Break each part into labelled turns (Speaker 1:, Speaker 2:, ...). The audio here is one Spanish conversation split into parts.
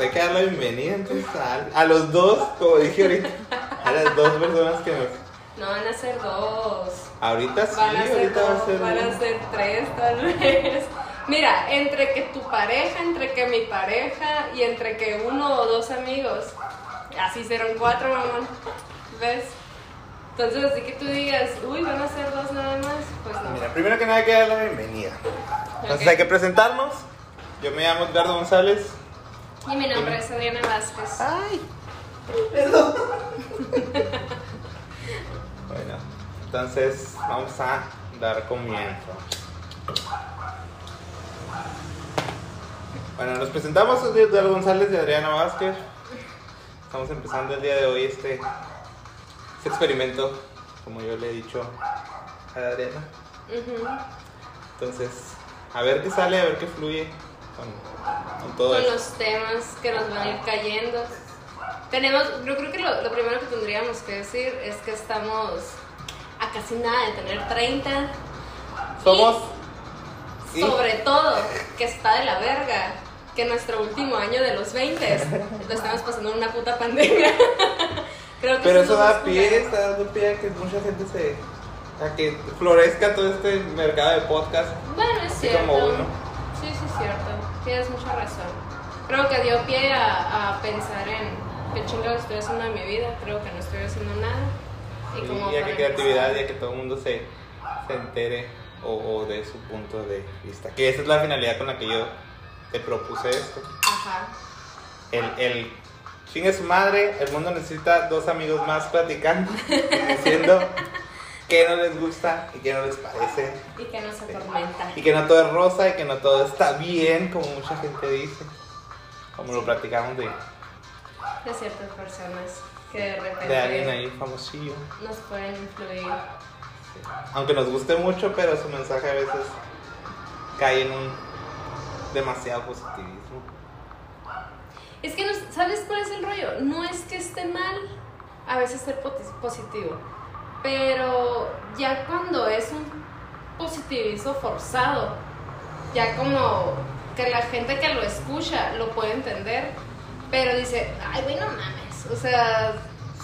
Speaker 1: pues hay que dar la bienvenida entonces a, a los dos, como dije ahorita, a las dos personas que nos...
Speaker 2: No van a ser dos.
Speaker 1: Ahorita sí,
Speaker 2: Van a ser
Speaker 1: ahorita va a
Speaker 2: dos,
Speaker 1: ser...
Speaker 2: van a ser tres tal vez. Mira, entre que tu pareja, entre que mi pareja y entre que uno o dos amigos. Así serán cuatro, mamón. ¿Ves? Entonces, así que tú digas, uy, van a ser dos nada más, pues no.
Speaker 1: Mira, primero que nada hay que dar la bienvenida. Entonces
Speaker 2: Ok.
Speaker 1: hay que presentarnos. Yo me llamo Edgardo González.
Speaker 2: Y mi nombre es Adriana Vázquez.
Speaker 1: Ay, perdón. bueno, entonces vamos a dar comienzo. Bueno, nos presentamos, soy Edgardo González y Adriana Vázquez. Estamos empezando el día de hoy este, este experimento, como yo le he dicho a Adriana. Entonces, a ver qué sale, a ver qué fluye con, con todo
Speaker 2: Con
Speaker 1: esto.
Speaker 2: los temas que nos van a ir cayendo. Tenemos, yo creo que lo, lo primero que tendríamos que decir es que estamos a casi nada de tener 30.
Speaker 1: Somos.
Speaker 2: Y sobre todo que está de la verga que nuestro último año de los 20 lo estamos pasando en una puta pandemia. Creo que
Speaker 1: Pero
Speaker 2: es
Speaker 1: eso da pie, está dando pie a que mucha gente se. a que florezca todo este mercado de podcast.
Speaker 2: Bueno, es cierto.
Speaker 1: como uno.
Speaker 2: Sí, sí, es cierto. Tienes mucha razón. Creo que dio pie a, a pensar en qué chingados estoy haciendo en mi vida. Creo que no estoy haciendo nada. Y, como
Speaker 1: Y, a
Speaker 2: para
Speaker 1: que creatividad y
Speaker 2: empezar-
Speaker 1: a que todo el mundo se, se entere o, o de su punto de vista. Que esa es la finalidad con la que yo te propuse esto.
Speaker 2: Ajá.
Speaker 1: El, el chingue su madre, el mundo necesita dos amigos más platicando diciendo qué no les gusta y qué no les parece.
Speaker 2: Y que nos atormenta.
Speaker 1: Y que no todo es rosa y que no todo está bien, como mucha gente dice. Como lo platicamos de,
Speaker 2: De ciertas personas que de repente
Speaker 1: de alguien ahí famosillo.
Speaker 2: nos pueden influir.
Speaker 1: Aunque nos guste mucho, pero su mensaje a veces cae en un demasiado positivismo.
Speaker 2: Es que, no- ¿sabes cuál es el rollo? No es que esté mal a veces ser positivo, pero ya cuando es un positivismo forzado, ya como que la gente que lo escucha lo puede entender, pero dice, ay, güey, no mames, o sea,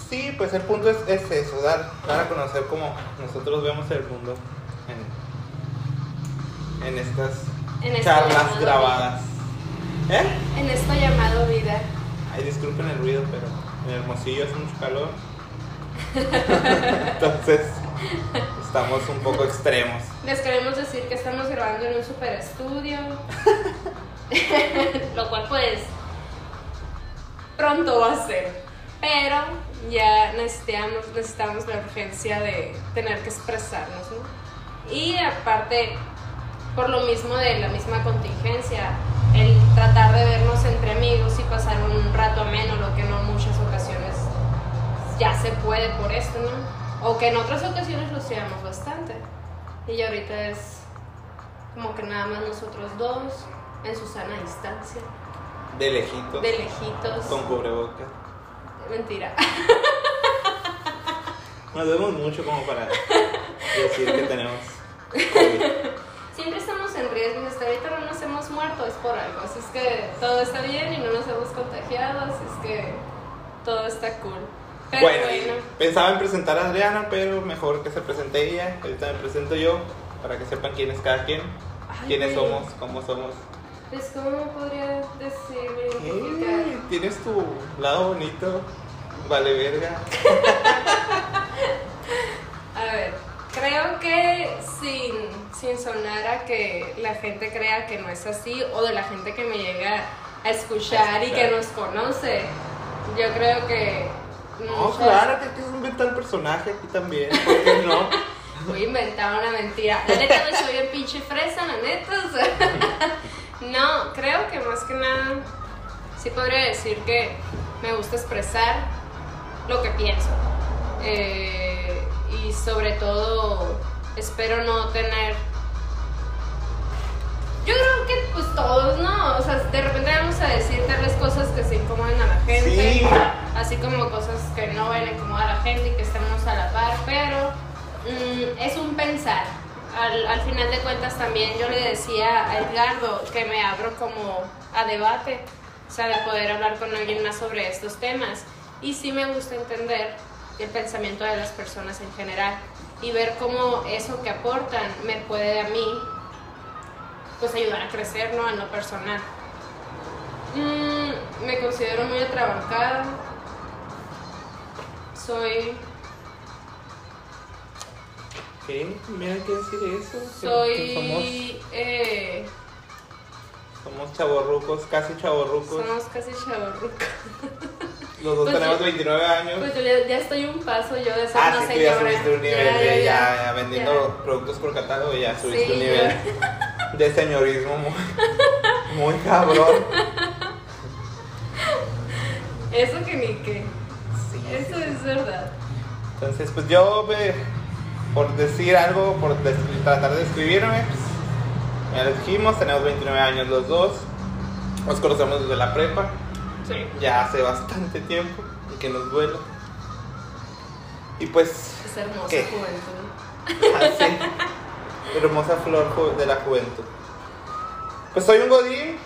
Speaker 1: Sí, pues el punto es, es eso, dar, dar a conocer cómo nosotros vemos el mundo en, en estas
Speaker 2: en esto
Speaker 1: charlas grabadas. ¿Eh?
Speaker 2: En esto llamado vida.
Speaker 1: Ay, disculpen el ruido, pero en Hermosillo hace mucho calor. Entonces, estamos un poco extremos.
Speaker 2: Les queremos decir que estamos grabando en un super estudio. Lo cual pues pronto va a ser. Pero ya necesitamos, necesitamos la urgencia de tener que expresarnos, ¿no? Y aparte, por lo mismo de la misma contingencia, el tratar de vernos entre amigos y pasar un rato ameno, lo que no muchas ocasiones ya se puede por esto, ¿no? O que en otras ocasiones lo hacíamos bastante. Y ya ahorita es como que nada más nosotros dos, en su sana distancia,
Speaker 1: De lejitos,
Speaker 2: de lejitos.
Speaker 1: con cubrebocas.
Speaker 2: Mentira.
Speaker 1: Nos vemos mucho como para decir que tenemos COVID.
Speaker 2: Siempre estamos en riesgo y hasta ahorita no nos hemos muerto, es por algo. Así es que todo está bien y no nos hemos contagiado, así es que todo está cool. Pero
Speaker 1: Bueno,
Speaker 2: bueno,
Speaker 1: pensaba en presentar a Adriana, pero mejor que se presente ella. Ahorita me presento yo, para que sepan quién es cada quien,
Speaker 2: Ay,
Speaker 1: quiénes
Speaker 2: güey.
Speaker 1: somos, cómo somos.
Speaker 2: pues cómo podría decirme
Speaker 1: Tienes tu lado bonito, vale verga.
Speaker 2: A ver, creo que sin, sin sonar a que la gente crea que no es así o de la gente que me llega a escuchar y que nos conoce, yo creo que...
Speaker 1: No,
Speaker 2: muchas-
Speaker 1: claro que tienes que inventar el personaje aquí también, ¿por qué no?
Speaker 2: Voy a inventar una mentira. La neta no soy bien pinche fresa, la neta. o sea. no, creo que más que nada sí podría decir que me gusta expresar lo que pienso. Eh, y sobre todo espero no tener... así como cosas que no van a incomodar a la gente y que estemos a la par, pero mm, es un pensar. Al, al final de cuentas también yo le decía a Edgardo que me abro como a debate O sea, de poder hablar con alguien más sobre estos temas. Y sí me gusta entender el pensamiento de las personas en general y ver cómo eso que aportan me puede a mí pues ayudar a crecer, ¿no? En lo personal. Mm, me considero muy atrabancada. Soy
Speaker 1: ¿Qué? Mira que decir eso.
Speaker 2: soy eh,
Speaker 1: somos, somos chavorrucos, casi chavorrucos.
Speaker 2: somos casi chavorrucos.
Speaker 1: Los dos
Speaker 2: Pues
Speaker 1: tenemos
Speaker 2: sí.
Speaker 1: 29 años.
Speaker 2: Pues yo ya, ya estoy un paso yo de ser
Speaker 1: ah,
Speaker 2: una
Speaker 1: sí, tú ya subiste un nivel
Speaker 2: Ya,
Speaker 1: de
Speaker 2: ya,
Speaker 1: vendiendo productos por catálogo, ya subiste
Speaker 2: Sí,
Speaker 1: un nivel de señorismo muy, muy cabrón.
Speaker 2: Eso que ni que. Eso es verdad.
Speaker 1: Entonces, pues yo, me- por decir algo, por tratar de describirme, pues, lo dijimos, tenemos 29 años los dos, nos conocemos desde la prepa,
Speaker 2: Sí.
Speaker 1: ya hace bastante tiempo, y que nos duele. Y pues,
Speaker 2: Es hermosa
Speaker 1: ¿Qué?
Speaker 2: juventud.
Speaker 1: así, hermosa flor de la juventud. Pues soy un godín,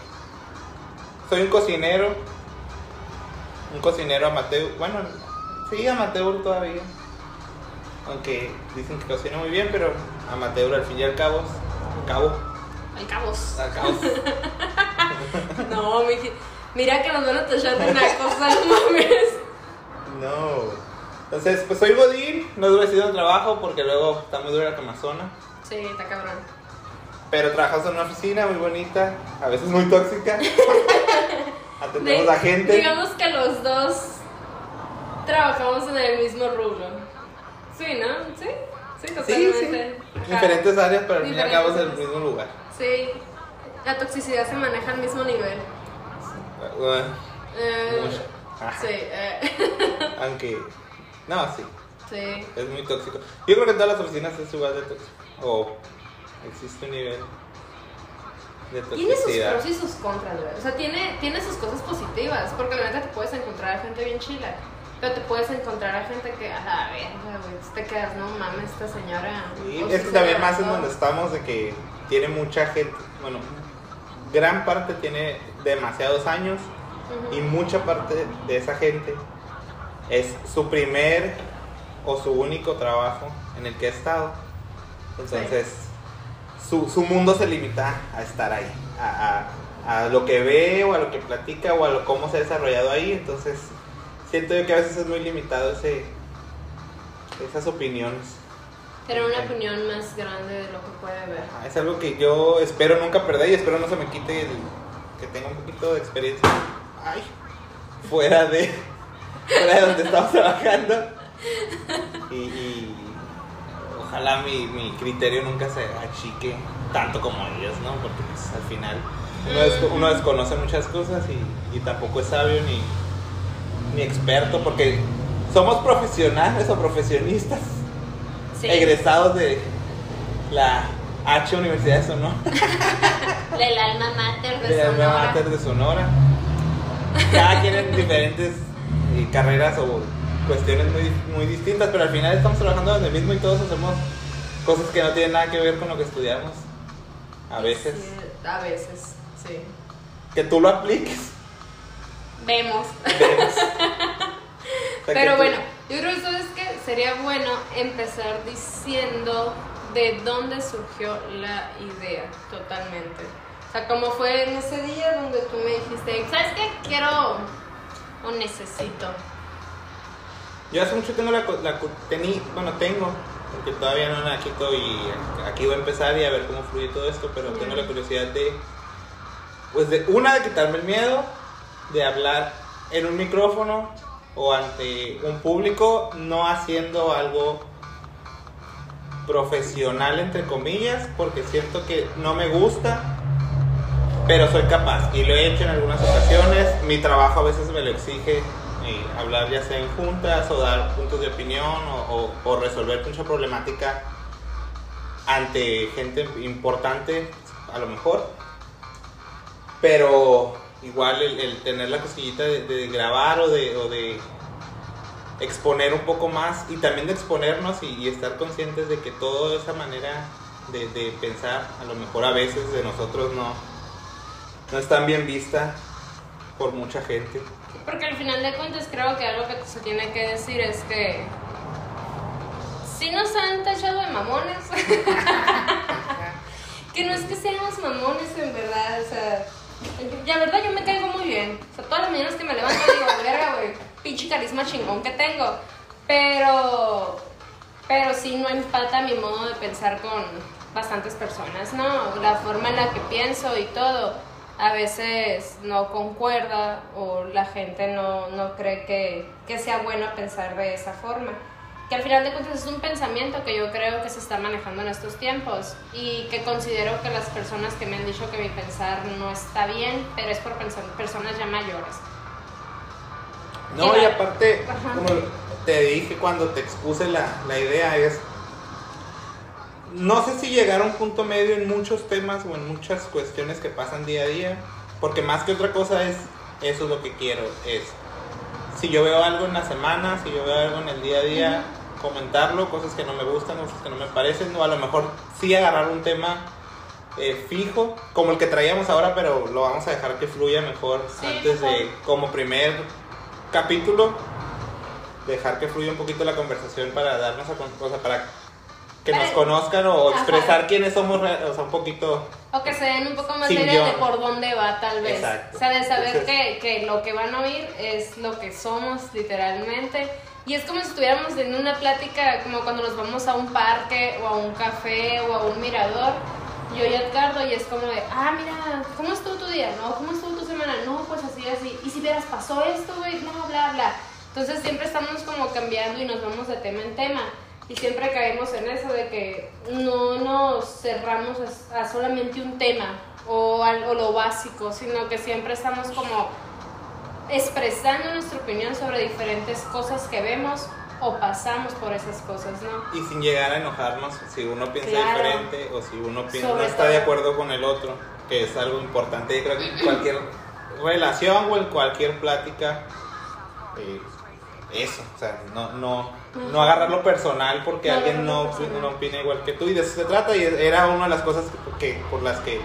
Speaker 1: soy un cocinero, un cocinero amateur, bueno, sí, amateur todavía. Aunque dicen que cocina muy bien, pero amateur al fin y al cabo. Cabo.
Speaker 2: Al cabos.
Speaker 1: Al cabo.
Speaker 2: No, miji- mira que nos van a tachar de una cosa, no mames.
Speaker 1: No. Entonces, pues soy godín, no duro el trabajo porque luego está muy dura la quemazona.
Speaker 2: Sí, está cabrón.
Speaker 1: Pero trabajamos en una oficina muy bonita, a veces muy tóxica. Atendemos
Speaker 2: De-
Speaker 1: a gente.
Speaker 2: Digamos que los dos trabajamos en el mismo rubro. Sí, ¿no? Sí, sí,
Speaker 1: Sí, sí.
Speaker 2: totalmente. Ajá.
Speaker 1: Diferentes áreas, pero al fin y al cabo es el mismo lugar.
Speaker 2: Sí, la toxicidad se maneja al mismo nivel.
Speaker 1: Bueno,
Speaker 2: Eh,
Speaker 1: Mucho.
Speaker 2: Sí, eh,
Speaker 1: Aunque, no, sí,
Speaker 2: sí.
Speaker 1: es muy tóxico. Yo creo que en todas las oficinas es igual de tóxico. O existe un nivel de
Speaker 2: Tiene sus pros y sus contras, güey. O sea, tiene, tiene sus cosas positivas. Porque la neta te puedes encontrar a gente bien chila. Pero te puedes encontrar a gente que, a la verga, güey. Te quedas, no mames, esta señora.
Speaker 1: Sí, es que también más en donde estamos de que tiene mucha gente, bueno, gran parte tiene demasiados años y mucha parte de esa gente es su primer o su único trabajo en el que ha estado. Entonces, su, su mundo se limita a estar ahí, a, a- a lo que ve o a lo que platica o a lo, cómo se ha desarrollado ahí. Entonces, siento yo que a veces es muy limitado ese, esas opiniones.
Speaker 2: Tener una opinión más grande de lo que puede ver.
Speaker 1: Es algo que yo espero nunca perder y espero no se me quite el que tenga un poquito de experiencia. Ay, fuera de, fuera de donde estamos trabajando. Y, y ojalá mi, mi criterio nunca se achique tanto como ellos, ¿no? Porque pues, al final uno, des- uno desconoce muchas cosas y, y tampoco es sabio ni, ni experto porque somos profesionales o profesionistas
Speaker 2: Sí.
Speaker 1: egresados de la H Universidad de Sonora,
Speaker 2: Del alma mater de, Sonora.
Speaker 1: alma mater de Sonora. Cada quien en diferentes eh, carreras o cuestiones muy, muy distintas, pero al final estamos trabajando en el mismo y todos hacemos cosas que no tienen nada que ver con lo que estudiamos. A veces.
Speaker 2: Sí, a veces, sí.
Speaker 1: Que tú lo apliques.
Speaker 2: Vemos. Pero bueno, yo creo que sabes que sería bueno empezar diciendo de dónde surgió la idea totalmente. O sea, como fue en ese día donde tú me dijiste, ¿sabes qué? Quiero o necesito.
Speaker 1: Yo hace mucho tengo la, la tení, bueno, tengo, porque todavía no la quito y aquí voy a empezar y a ver cómo fluye todo esto, pero tengo la curiosidad de, pues de una, de quitarme el miedo, de hablar en un micrófono o ante un público, no haciendo algo profesional, entre comillas, porque siento que no me gusta, pero soy capaz y lo he hecho en algunas ocasiones. Mi trabajo a veces me lo exige eh, hablar ya sea en juntas o dar puntos de opinión o, o- o resolver mucha problemática ante gente importante, a lo mejor. Pero igual el, tener la cosquillita de, grabar o de, exponer un poco más y también de exponernos y, estar conscientes de que toda esa manera de, de pensar, a lo mejor a veces de nosotros no, no es tan bien vista por mucha gente.
Speaker 2: Porque al final de cuentas creo que algo que se tiene que decir es que si nos han tachado de mamones. que no es que seamos mamones en verdad, o sea, la verdad yo me caigo muy bien. O sea, todas las mañanas que me levanto digo, verga, güey, pinche carisma chingón que tengo. Pero, pero sí no empata mi modo de pensar con bastantes personas, ¿no? La forma en la que pienso y todo a veces no concuerda o la gente no, no cree que, que sea bueno pensar de esa forma que al final de cuentas es un pensamiento que yo creo que se está manejando en estos tiempos y que considero que las personas que me han dicho que mi pensar no está bien, pero es por personas ya mayores.
Speaker 1: No, y aparte, como te dije cuando te expuse la, la idea, es, no sé si llegar a un punto medio en muchos temas o en muchas cuestiones que pasan día a día, porque más que otra cosa es, eso es lo que quiero, es, si yo veo algo en la semana, si yo veo algo en el día a día, comentarlo, cosas que no me gustan, cosas que no me parecen, o a lo mejor sí agarrar un tema eh, fijo, como el que traíamos ahora, pero lo vamos a dejar que fluya mejor antes de, como primer capítulo, dejar que fluya un poquito la conversación para darnos a cosa para que nos conozcan o expresar quiénes somos, o sea, un poquito...
Speaker 2: O que se den un poco más de idea de por dónde va, tal vez. O sea, de saber que, que lo que van a oír es lo que somos, literalmente y es como si estuviéramos en una plática, como cuando nos vamos a un parque o a un café o a un mirador. Yo y Edgardo, y es como de, ah, mira, ¿cómo estuvo tu día? No, ¿cómo estuvo tu semana? No, pues así, así. Y si vieras, pasó esto, güey, no, bla, bla. Entonces siempre estamos como cambiando y nos vamos de tema en tema. Y siempre caemos en eso de que no nos cerramos a, solamente un tema o algo lo básico, sino que siempre estamos como expresando nuestra opinión sobre diferentes cosas que vemos o pasamos por esas cosas, ¿no?
Speaker 1: Y sin llegar a enojarnos si uno piensa diferente o si uno piensa, no está de acuerdo con el otro, que es algo importante. Yo creo que cualquier relación o en cualquier plática, eh, eso, o sea, no, no, no agarrarlo personal porque alguien no, no, opina igual que tú. Y de eso se trata y era una de las cosas que, por las que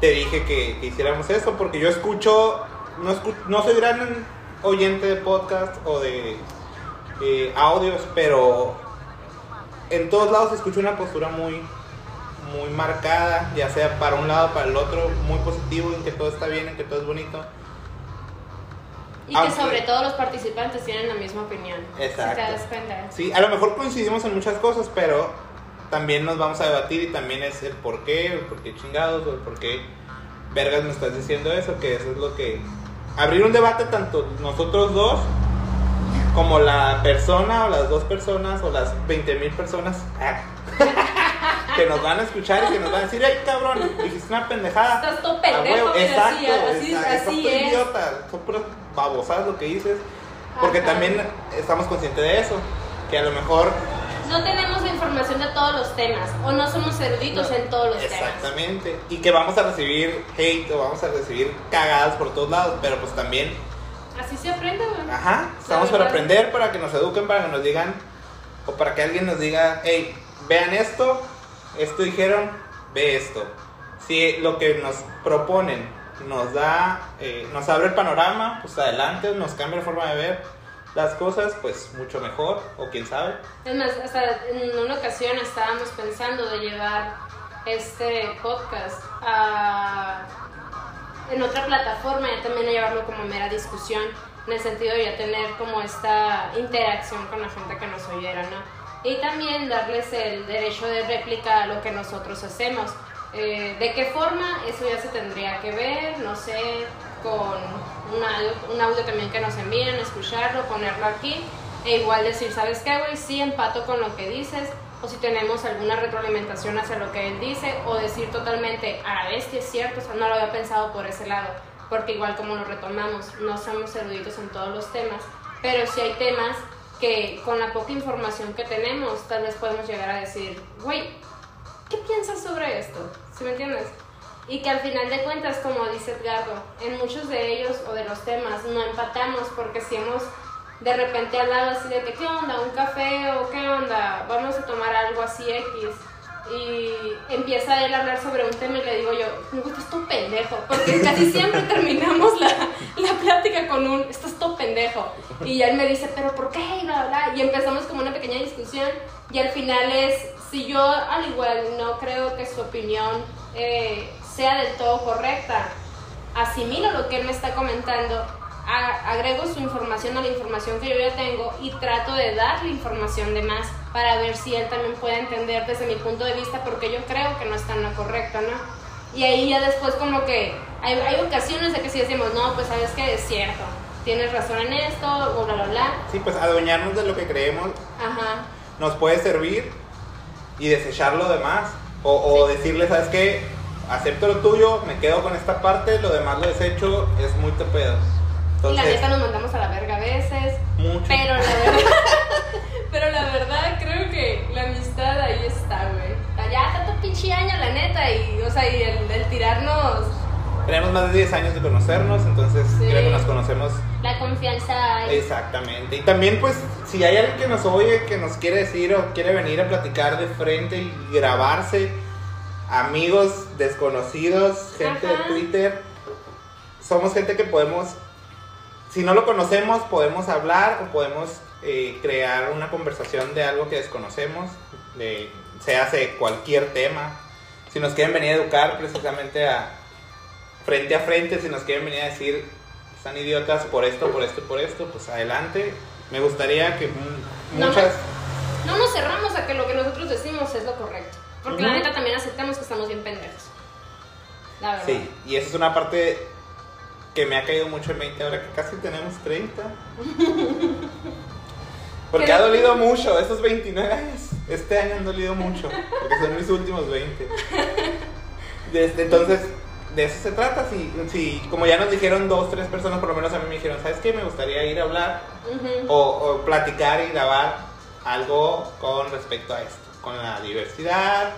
Speaker 1: te dije que, que hiciéramos eso, porque yo escucho no, no soy gran oyente de podcast o de eh, audios, pero en todos lados escucho una postura muy, muy marcada, ya sea para un lado, para el otro, muy positivo, en que todo está bien, en que todo es bonito.
Speaker 2: Y que sobre todo los participantes tienen la misma opinión. Exacto. Si te das cuenta.
Speaker 1: Sí, a lo mejor coincidimos en muchas cosas, pero también nos vamos a debatir y también es el por qué, el por qué chingados, o el por qué vergas me estás diciendo eso, que eso es lo que abrir un debate tanto nosotros dos como la persona o las dos personas o las 20 mil personas ah, que nos van a escuchar y que nos van a decir, ay cabrón, dijiste una pendejada.
Speaker 2: Estás todo pendejo,
Speaker 1: exacto, así, así, es. idiota, son puras babosadas lo que dices. Porque también estamos conscientes de eso, que a lo mejor
Speaker 2: no tenemos la información de todos los temas o no somos eruditos en todos los
Speaker 1: temas. Exactamente. Y que vamos a recibir hate o vamos a recibir cagadas por todos lados, pero pues también...
Speaker 2: Así se aprende, güey.
Speaker 1: Ajá, estamos para aprender, para que nos eduquen, para que nos digan, o para que alguien nos diga, hey, vean esto, esto dijeron, ve esto. Si lo que nos proponen nos da, eh, nos abre el panorama, pues adelante, nos cambia la forma de ver las cosas, pues mucho mejor, o quién sabe.
Speaker 2: En una ocasión estábamos pensando de llevar este podcast a, en otra plataforma y también a llevarlo como mera discusión, en el sentido de ya tener como esta interacción con la gente que nos oyera, ¿no? Y también darles el derecho de réplica a lo que nosotros hacemos. Eh, ¿De qué forma? Eso ya se tendría que ver, no sé, con un audio, también que nos envíen, escucharlo, ponerlo aquí e igual decir, ¿sabes qué, güey? Sí empato con lo que dices o si tenemos alguna retroalimentación hacia lo que él dice o decir totalmente, a la vez que es cierto, o sea, no lo había pensado por ese lado, porque igual como lo retomamos, no somos eruditos en todos los temas, pero si hay temas que con la poca información que tenemos, tal vez podemos llegar a decir, güey, ¿qué piensas sobre esto? ¿Sí me entiendes? Y que al final de cuentas, como dice Edgardo, en muchos de ellos o de los temas no empatamos porque si hemos de repente hablado así de que, ¿qué onda? ¿Un café o qué onda? Vamos a tomar algo así X. Y empieza él a hablar sobre un tema y le digo yo, me gusta tu pendejo, porque casi siempre terminamos la, pendejo. Y él me dice, pero ¿por qué? Y bla, bla. Y empezamos como una pequeña discusión. Y al final es, si yo al igual no creo que su opinión eh, sea del todo correcta, asimilo lo que él me está comentando, agrego su información a la información que yo ya tengo y trato de darle información de más para ver si él también puede entender desde mi punto de vista porque yo creo que no está en lo correcto, ¿no? Y ahí ya después como que hay, hay ocasiones de que sí decimos, no, pues sabes que es cierto, tienes razón en esto, o bla, bla, bla.
Speaker 1: Sí, pues adueñarnos de lo que creemos
Speaker 2: Ajá,
Speaker 1: nos puede servir y desechar lo demás. O, o decirle, ¿sabes qué? Acepto lo tuyo, me quedo con esta parte, lo demás lo desecho, es muy te pedo.
Speaker 2: y la neta nos mandamos a la verga a veces,
Speaker 1: mucho.
Speaker 2: pero la verdad, pero la verdad creo que la amistad ahí está, güey. Ya tanto pinche año, la neta, y, o sea, y el, el tirarnos
Speaker 1: Tenemos más de 10 años de conocernos, entonces
Speaker 2: Sí.
Speaker 1: creo que nos conocemos
Speaker 2: la confianza ahí.
Speaker 1: exactamente. Y también, pues, si hay alguien que nos oye, que nos quiere decir o quiere venir a platicar de frente y grabarse, amigos desconocidos, gente de. Twitter, somos gente que podemos, si no lo conocemos, podemos hablar o podemos eh, crear una conversación de algo que desconocemos, de, se hace cualquier tema. Si nos quieren venir a educar precisamente a frente a frente, si nos quieren venir a decir, están idiotas por esto, por esto por esto, pues adelante. Me gustaría que
Speaker 2: No,
Speaker 1: muchas...
Speaker 2: No nos cerramos a que lo que nosotros decimos es lo correcto. Porque la neta también aceptamos que estamos bien pendejos. La verdad.
Speaker 1: Sí, y esa es una parte que me ha caído mucho en 20 ahora que casi tenemos 30. Porque ha dolido mucho, esos 29 años. Este año han dolido mucho, porque son mis últimos 20. Desde entonces, de eso se trata. Si, si, como ya nos dijeron dos, tres personas, por lo menos a mí me dijeron, ¿sabes qué? Me gustaría ir a hablar o, o platicar y grabar algo con respecto a esto, con la diversidad,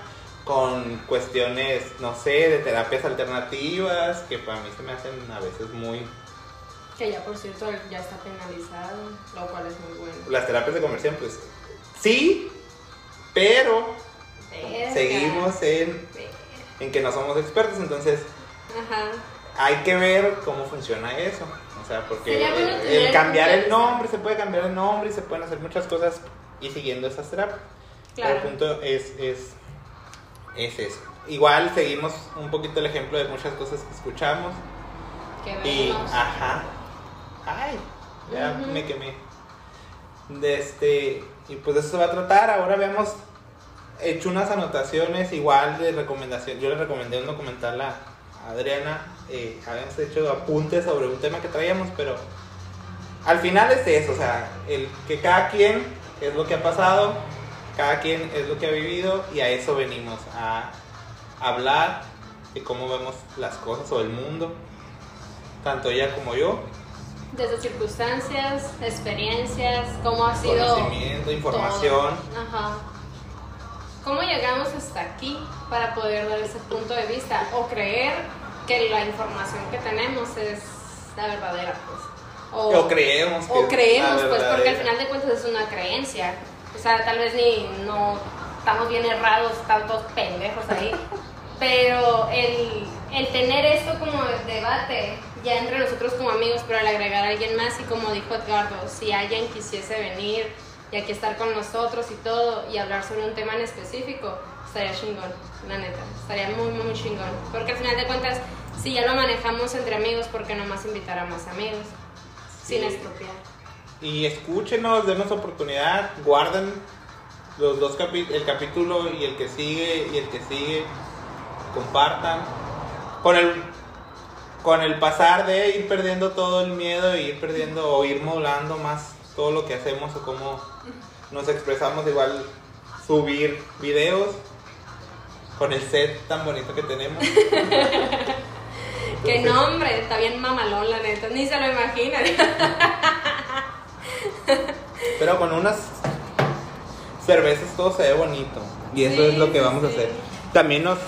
Speaker 1: con cuestiones, no sé, de terapias alternativas, que para mí se me hacen a veces muy...
Speaker 2: Que ya por cierto ya está penalizado, lo cual es muy bueno.
Speaker 1: Las terapias de conversión, pues sí, pero
Speaker 2: Verga.
Speaker 1: seguimos en, en que no somos expertos, entonces
Speaker 2: Ajá.
Speaker 1: hay que ver cómo funciona eso. O sea, porque el, el cambiar el nombre, se puede cambiar el nombre y se pueden hacer muchas cosas y siguiendo esas terapias. Pero
Speaker 2: Claro.
Speaker 1: el punto es, es, es eso. Igual seguimos un poquito el ejemplo de muchas cosas que escuchamos.
Speaker 2: Que
Speaker 1: Y,
Speaker 2: vemos.
Speaker 1: ajá. Ay, ya me quemé. De este, y pues eso se va a tratar. Ahora habíamos hecho unas anotaciones igual de recomendación. Yo le recomendé un documental a Adriana. eh, habíamos hecho apuntes sobre un tema que traíamos, pero al final es eso. O sea, el que cada quien es lo que ha pasado, cada quien es lo que ha vivido y a eso venimos a hablar de cómo vemos las cosas o el mundo, tanto ella como yo,
Speaker 2: Desde circunstancias, experiencias, cómo ha sido.
Speaker 1: conocimiento, información.
Speaker 2: todo. Ajá. ¿Cómo llegamos hasta aquí para poder dar ese punto de vista o creer que la información que tenemos es la verdadera? Pues?
Speaker 1: O creemos que
Speaker 2: o
Speaker 1: es
Speaker 2: creemos,
Speaker 1: la
Speaker 2: pues, porque al final de cuentas es una creencia. Sea, tal vez ni no estamos bien errados, tantos pendejos ahí. Pero el, el tener esto como debate ya entre nosotros como amigos, pero al agregar a alguien más y como dijo Edgardo, si alguien quisiese venir y aquí estar con nosotros y todo y hablar sobre un tema en específico, estaría chingón, la neta, estaría muy, muy chingón. Porque al final de cuentas, si ya lo manejamos entre amigos, ¿por qué no más invitar a más amigos? Sin
Speaker 1: Sí.
Speaker 2: estropear.
Speaker 1: Y escúchenos, denos oportunidad, guarden los dos capi- el capítulo y el que sigue y el que sigue, compartan. Con el con el pasar de ir perdiendo todo el miedo e ir perdiendo o ir modulando más todo lo que hacemos o cómo nos expresamos, igual subir videos con el set tan bonito que tenemos.
Speaker 2: Que
Speaker 1: Entonces,
Speaker 2: no, hombre, está bien mamalón, la neta, ni se lo imaginan.
Speaker 1: Pero con unas cervezas todo se ve bonito. Y eso
Speaker 2: Sí,
Speaker 1: es lo que
Speaker 2: sí,
Speaker 1: vamos a
Speaker 2: sí.
Speaker 1: hacer. También nos...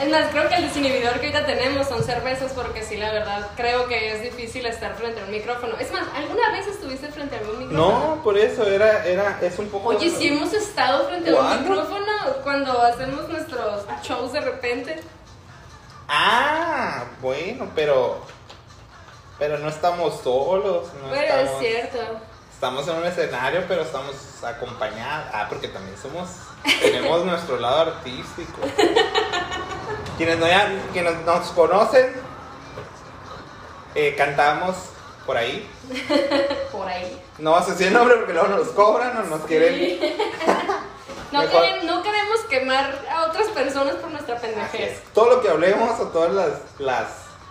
Speaker 2: Es más, creo que el desinhibidor que ahorita tenemos son cervezas porque sí, la verdad, creo que es difícil estar frente a un micrófono. Es más, ¿alguna vez estuviste frente a un micrófono?
Speaker 1: No, por eso era, era, es un poco...
Speaker 2: Oye, sí hemos estado frente a un
Speaker 1: ¿Cuándo?
Speaker 2: micrófono cuando hacemos nuestros shows de repente.
Speaker 1: Ah, bueno, pero... Pero no estamos solos. No
Speaker 2: Pero
Speaker 1: estamos,
Speaker 2: es cierto.
Speaker 1: Estamos en un escenario, pero estamos acompañados. Ah, porque también somos. Tenemos nuestro lado artístico. Quienes, no hayan- quienes nos conocen, eh, cantamos por ahí.
Speaker 2: Por ahí.
Speaker 1: No vas a decir nombre porque luego nos cobran o nos quieren.
Speaker 2: No, queremos, no queremos quemar a otras personas por nuestra pendejez.
Speaker 1: Todo lo que hablemos o todas las, las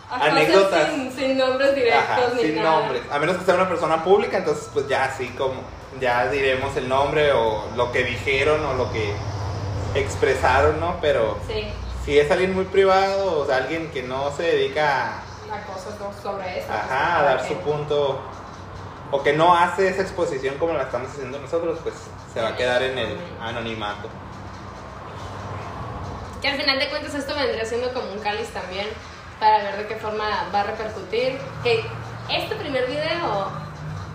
Speaker 2: Ajá, o sea,
Speaker 1: anécdotas.
Speaker 2: sin, sin nombres directos
Speaker 1: Ajá,
Speaker 2: ni
Speaker 1: sin
Speaker 2: nada.
Speaker 1: nombres. A menos que sea una persona pública, entonces pues ya así como, ya diremos el nombre o lo que dijeron o lo que expresaron, ¿no? Pero
Speaker 2: Sí,
Speaker 1: si es alguien muy privado, o sea, alguien que no se dedica
Speaker 2: la cosa no sobre eso.
Speaker 1: a,
Speaker 2: pues,
Speaker 1: ajá, a dar su punto o que no hace esa exposición como la estamos haciendo nosotros, pues se va a quedar en el anonimato.
Speaker 2: Que al final de cuentas esto vendría siendo como un cáliz también para ver de qué forma va a repercutir. Que este primer video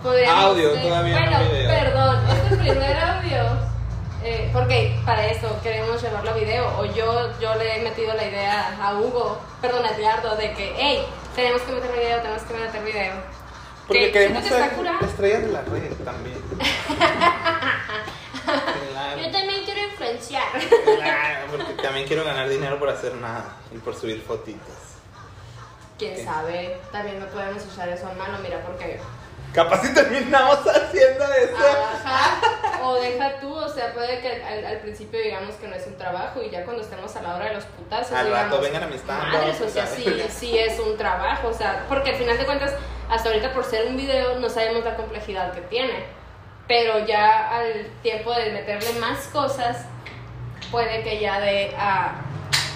Speaker 2: podríamos...
Speaker 1: Audio,
Speaker 2: eh,
Speaker 1: todavía no
Speaker 2: bueno,
Speaker 1: video.
Speaker 2: perdón, este primer audio... eh, porque para eso queremos llevarlo a video o yo, yo le he metido la idea a Hugo, perdón, a Edgardo, de que, hey, tenemos que meter video, tenemos que meter video.
Speaker 1: Porque
Speaker 2: Que
Speaker 1: queremos
Speaker 2: que
Speaker 1: ser estrellas de la red también. Claro.
Speaker 2: Yo también quiero influenciar.
Speaker 1: Claro, porque también quiero ganar dinero por hacer nada y por subir fotitos.
Speaker 2: Quién sabe, también no podemos usar eso en mano, mira, porque
Speaker 1: Capaz si terminamos haciendo eso.
Speaker 2: Ajá. O deja tú, o sea, puede que al, al principio digamos que no es un trabajo y ya cuando estemos a la hora de los putazos.
Speaker 1: Al
Speaker 2: digamos,
Speaker 1: rato vengan a mi stand-up,
Speaker 2: Madres, o sea, sí, sí es un trabajo, o sea, porque al final de cuentas, hasta ahorita por ser un video no sabemos la complejidad que tiene. Pero ya al tiempo de meterle más cosas, puede que ya de a,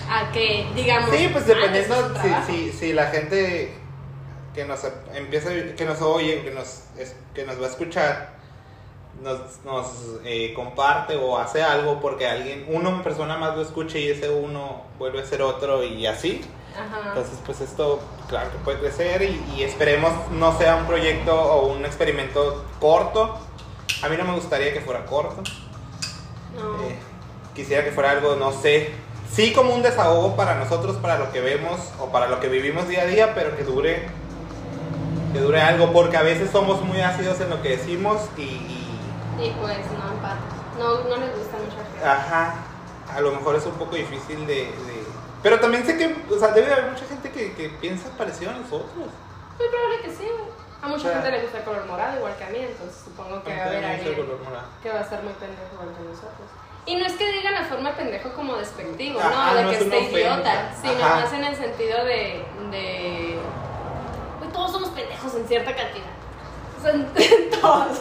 Speaker 2: a que digamos.
Speaker 1: Sí, pues
Speaker 2: ah,
Speaker 1: dependiendo
Speaker 2: un
Speaker 1: si, si, si la gente que nos empieza, que nos oye, que nos, que nos va a escuchar, nos, nos eh, comparte o hace algo porque alguien, una persona más lo escuche y ese uno vuelve a ser otro y así.
Speaker 2: Ajá.
Speaker 1: Entonces, pues esto, claro que puede crecer y, y esperemos no sea un proyecto o un experimento corto. A mí no me gustaría que fuera corto.
Speaker 2: No.
Speaker 1: Eh, quisiera que fuera algo, no sé, sí como un desahogo para nosotros, para lo que vemos o para lo que vivimos día a día, pero que dure, que dure algo, porque a veces somos muy ácidos en lo que decimos y, y,
Speaker 2: Y pues no empata. No, no les gusta mucho
Speaker 1: ajá, a lo mejor es un poco difícil de, de- Pero también sé que, o sea, debe haber mucha gente que, que piensa parecido a nosotros.
Speaker 2: Muy probable que sí. A mucha
Speaker 1: O sea,
Speaker 2: gente le gusta el color morado igual que a mí, entonces supongo que va a haber alguien que va a estar muy pendejo igual que nosotros. Y no es que digan la forma pendejo como despectivo,
Speaker 1: Ajá,
Speaker 2: ¿no? De
Speaker 1: no
Speaker 2: que
Speaker 1: es
Speaker 2: esté idiota,
Speaker 1: ofensa.
Speaker 2: sino
Speaker 1: Ajá.
Speaker 2: más en el sentido de. de. Güey, todos somos pendejos en cierta cantidad. O sea, todos.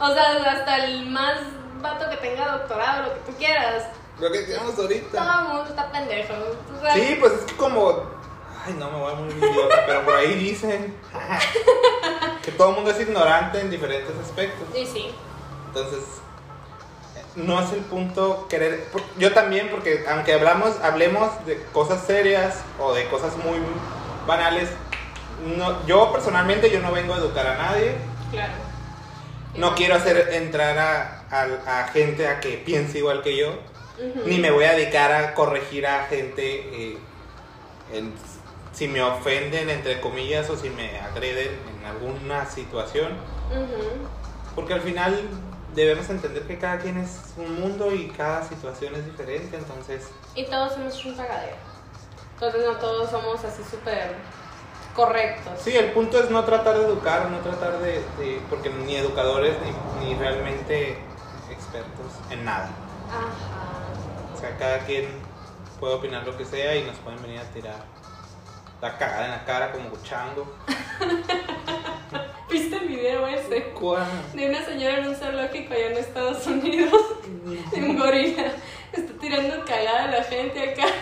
Speaker 2: o sea, hasta el más vato que tenga doctorado, lo que tú quieras.
Speaker 1: Lo que decíamos ahorita.
Speaker 2: Todo el mundo está pendejo. O sea,
Speaker 1: Sí, pues es que como. Ay, no me voy a muy idiota, pero por ahí dicen que todo el mundo es ignorante en diferentes aspectos.
Speaker 2: Y sí.
Speaker 1: Entonces, no es el punto querer. Yo también, porque aunque hablamos, hablemos de cosas serias o de cosas muy banales, no, yo personalmente yo no vengo a educar a nadie.
Speaker 2: Claro.
Speaker 1: No quiero hacer entrar a, a- a gente a que piense igual que yo. Ni me voy a dedicar a corregir a gente eh, en- si me ofenden, entre comillas, o si me agreden en alguna situación. Porque al final debemos entender que cada quien es un mundo y cada situación es diferente. Entonces,
Speaker 2: Y todos somos un cagadero. Entonces no todos somos así súper correctos.
Speaker 1: sí, el punto es no tratar de educar, no tratar de... de- porque ni educadores ni, ni realmente expertos en nada.
Speaker 2: Ajá.
Speaker 1: O sea, cada quien puede opinar lo que sea y nos pueden venir a tirar la cagada en la cara como chango.
Speaker 2: ¿Viste el video ese?
Speaker 1: ¿Cuál?
Speaker 2: De una señora en un zoológico allá en Estados Unidos, de un gorila, está tirando cagada a la gente acá.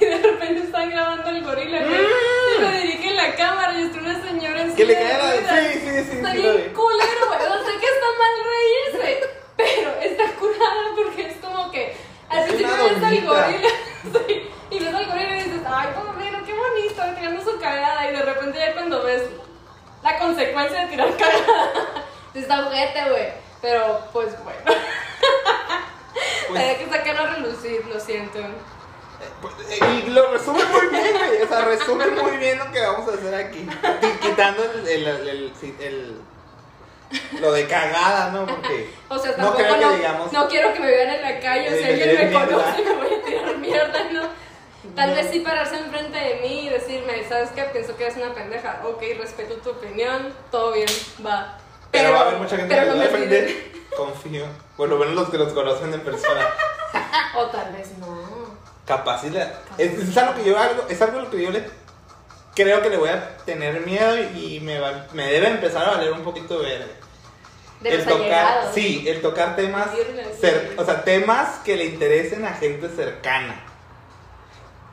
Speaker 2: Y de repente están grabando al gorila güey, y lo dirigen la cámara y está una señora en
Speaker 1: Que le caiga la... Sí, sí, sí,
Speaker 2: Está
Speaker 1: sí,
Speaker 2: bien culero, güey. O sea que está mal reírse. Pero está curada porque es como que al principio ves al gorila sí, y ves al gorila y dices, ay, pobre, qué bonito, tirando su cagada. Y de repente ya cuando ves la consecuencia de tirar cagada, está juguete, güey. Pero pues bueno,
Speaker 1: Pues,
Speaker 2: hay que sacarlo a relucir, lo siento.
Speaker 1: Y lo resume muy bien, güey. O sea, resume muy bien lo que vamos a hacer aquí. Qui- Quitando el, el, el- lo de cagada, ¿no? Porque
Speaker 2: O sea,
Speaker 1: no creo que
Speaker 2: no,
Speaker 1: digamos.
Speaker 2: no quiero que me vean en la calle, o
Speaker 1: Eh,
Speaker 2: si
Speaker 1: me
Speaker 2: alguien me conoce me voy a tirar mierda, ¿no? Tal vez sí pararse enfrente de mí y decirme, ¿sabes qué? Pienso que eres una pendeja. Ok, respeto tu opinión, todo bien, va.
Speaker 1: Pero, va a haber mucha gente que
Speaker 2: no
Speaker 1: defender. Confío. Lo menos los que los conocen en persona.
Speaker 2: O tal vez no.
Speaker 1: Capacidad. Es, es algo que yo algo, es algo que yo le creo que le voy a tener miedo y me, va- me debe empezar a valer un poquito ver.
Speaker 2: De
Speaker 1: el tocar, sí, el tocar temas, cer- o sea, temas que le interesen a gente cercana.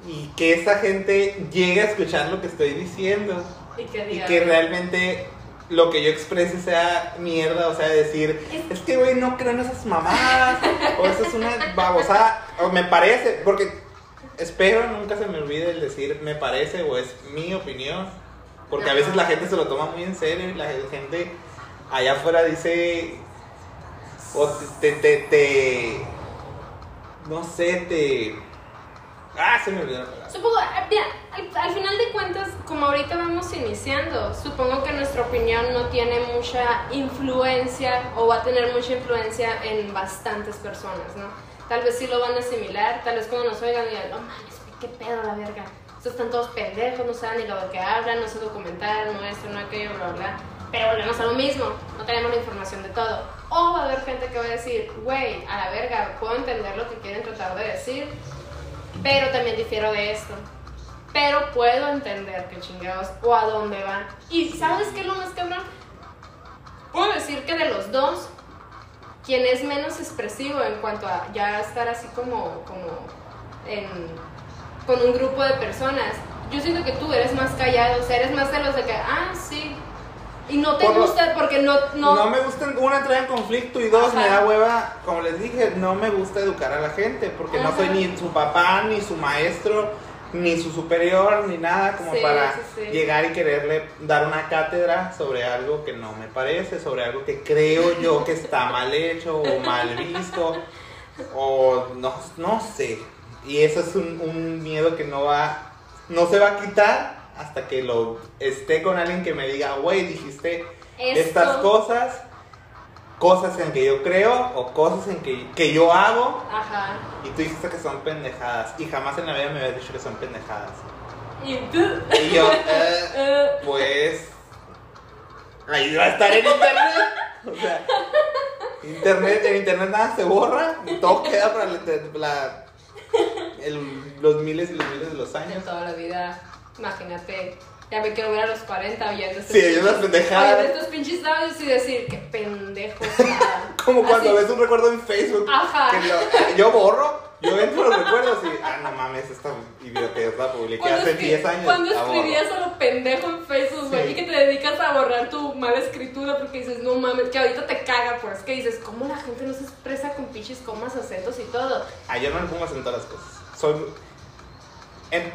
Speaker 1: Y que esa gente llegue a escuchar lo que estoy diciendo.
Speaker 2: Y que
Speaker 1: Y
Speaker 2: diga,
Speaker 1: que realmente lo que yo exprese sea mierda, o sea, decir, es que, güey, no creo en esas mamadas, o eso es una babosada, o me parece, porque espero nunca se me olvide el decir me parece o es mi opinión, porque a veces la gente se lo toma muy en serio y la gente allá afuera dice, o te, te, te, no sé, te... Ah, se me olvidó.
Speaker 2: Supongo, ah, al, al final de cuentas, como ahorita vamos iniciando, supongo que nuestra opinión no tiene mucha influencia o va a tener mucha influencia en bastantes personas, ¿no? Tal vez sí lo van a asimilar, tal vez cuando nos oigan digan, no mames, qué pedo la verga. Estos están todos pendejos, no saben ni lo que hablan, no se documentar, no esto, no aquello, bla, bla. Pero volvemos a lo mismo, no tenemos la información de todo. O va a haber gente que va a decir, güey, a la verga, puedo entender lo que quieren tratar de decir, pero también difiero de esto. Pero puedo entender qué chingados o a dónde van. Y ¿sabes qué es lo más cabrón? Puedo decir que de los dos, quien es menos expresivo en cuanto a ya estar así como, como en, con un grupo de personas, yo siento que tú eres más callado, o sea, eres más de los de que, ah, sí. Y no te
Speaker 1: Por lo-
Speaker 2: gusta porque no... No,
Speaker 1: No, me gusta, una, entrar en conflicto y dos,
Speaker 2: Ajá.
Speaker 1: me da hueva, como les dije, no me gusta educar a la gente, porque no soy ni su papá, ni su maestro, ni su superior, ni nada como
Speaker 2: Sí,
Speaker 1: para
Speaker 2: sí, sí.
Speaker 1: llegar y quererle dar una cátedra sobre algo que no me parece, sobre algo que creo yo que está mal hecho o mal visto, o no, no sé. Y eso es un, un miedo que no va, no se va a quitar hasta que lo esté con alguien que me diga, güey, dijiste
Speaker 2: Esto-
Speaker 1: estas cosas, cosas en que yo creo o cosas en que, que yo hago
Speaker 2: Ajá.
Speaker 1: y tú dijiste que son pendejadas y jamás en la vida me habías dicho que son pendejadas.
Speaker 2: Y tú...
Speaker 1: Y yo, eh, pues, ahí va a estar en internet. O sea, internet, en internet nada se borra y todo queda para la- la- el- los miles y los miles de los
Speaker 2: de
Speaker 1: años.
Speaker 2: toda la vida. Imagínate, ya me quiero ver a los 40 oyendo estos
Speaker 1: Sí, oyendo las pendejadas.
Speaker 2: oyendo estos pinches audios y decir, qué pendejo.
Speaker 1: Como cuando
Speaker 2: Así.
Speaker 1: ves un recuerdo en Facebook.
Speaker 2: Ajá.
Speaker 1: que lo- yo borro, yo entro los recuerdos y, ah, no mames, esta idiotez la publiqué hace
Speaker 2: escri-
Speaker 1: 10 años.
Speaker 2: Cuando escribías a lo pendejo en Facebook, güey,
Speaker 1: Sí.
Speaker 2: y que te dedicas a borrar tu mala escritura porque dices, no mames, que ahorita te caga, pues, que dices, ¿cómo la gente no se expresa con pinches comas, acentos y todo?
Speaker 1: Ah, yo no le pongo acento a las cosas. Soy. en-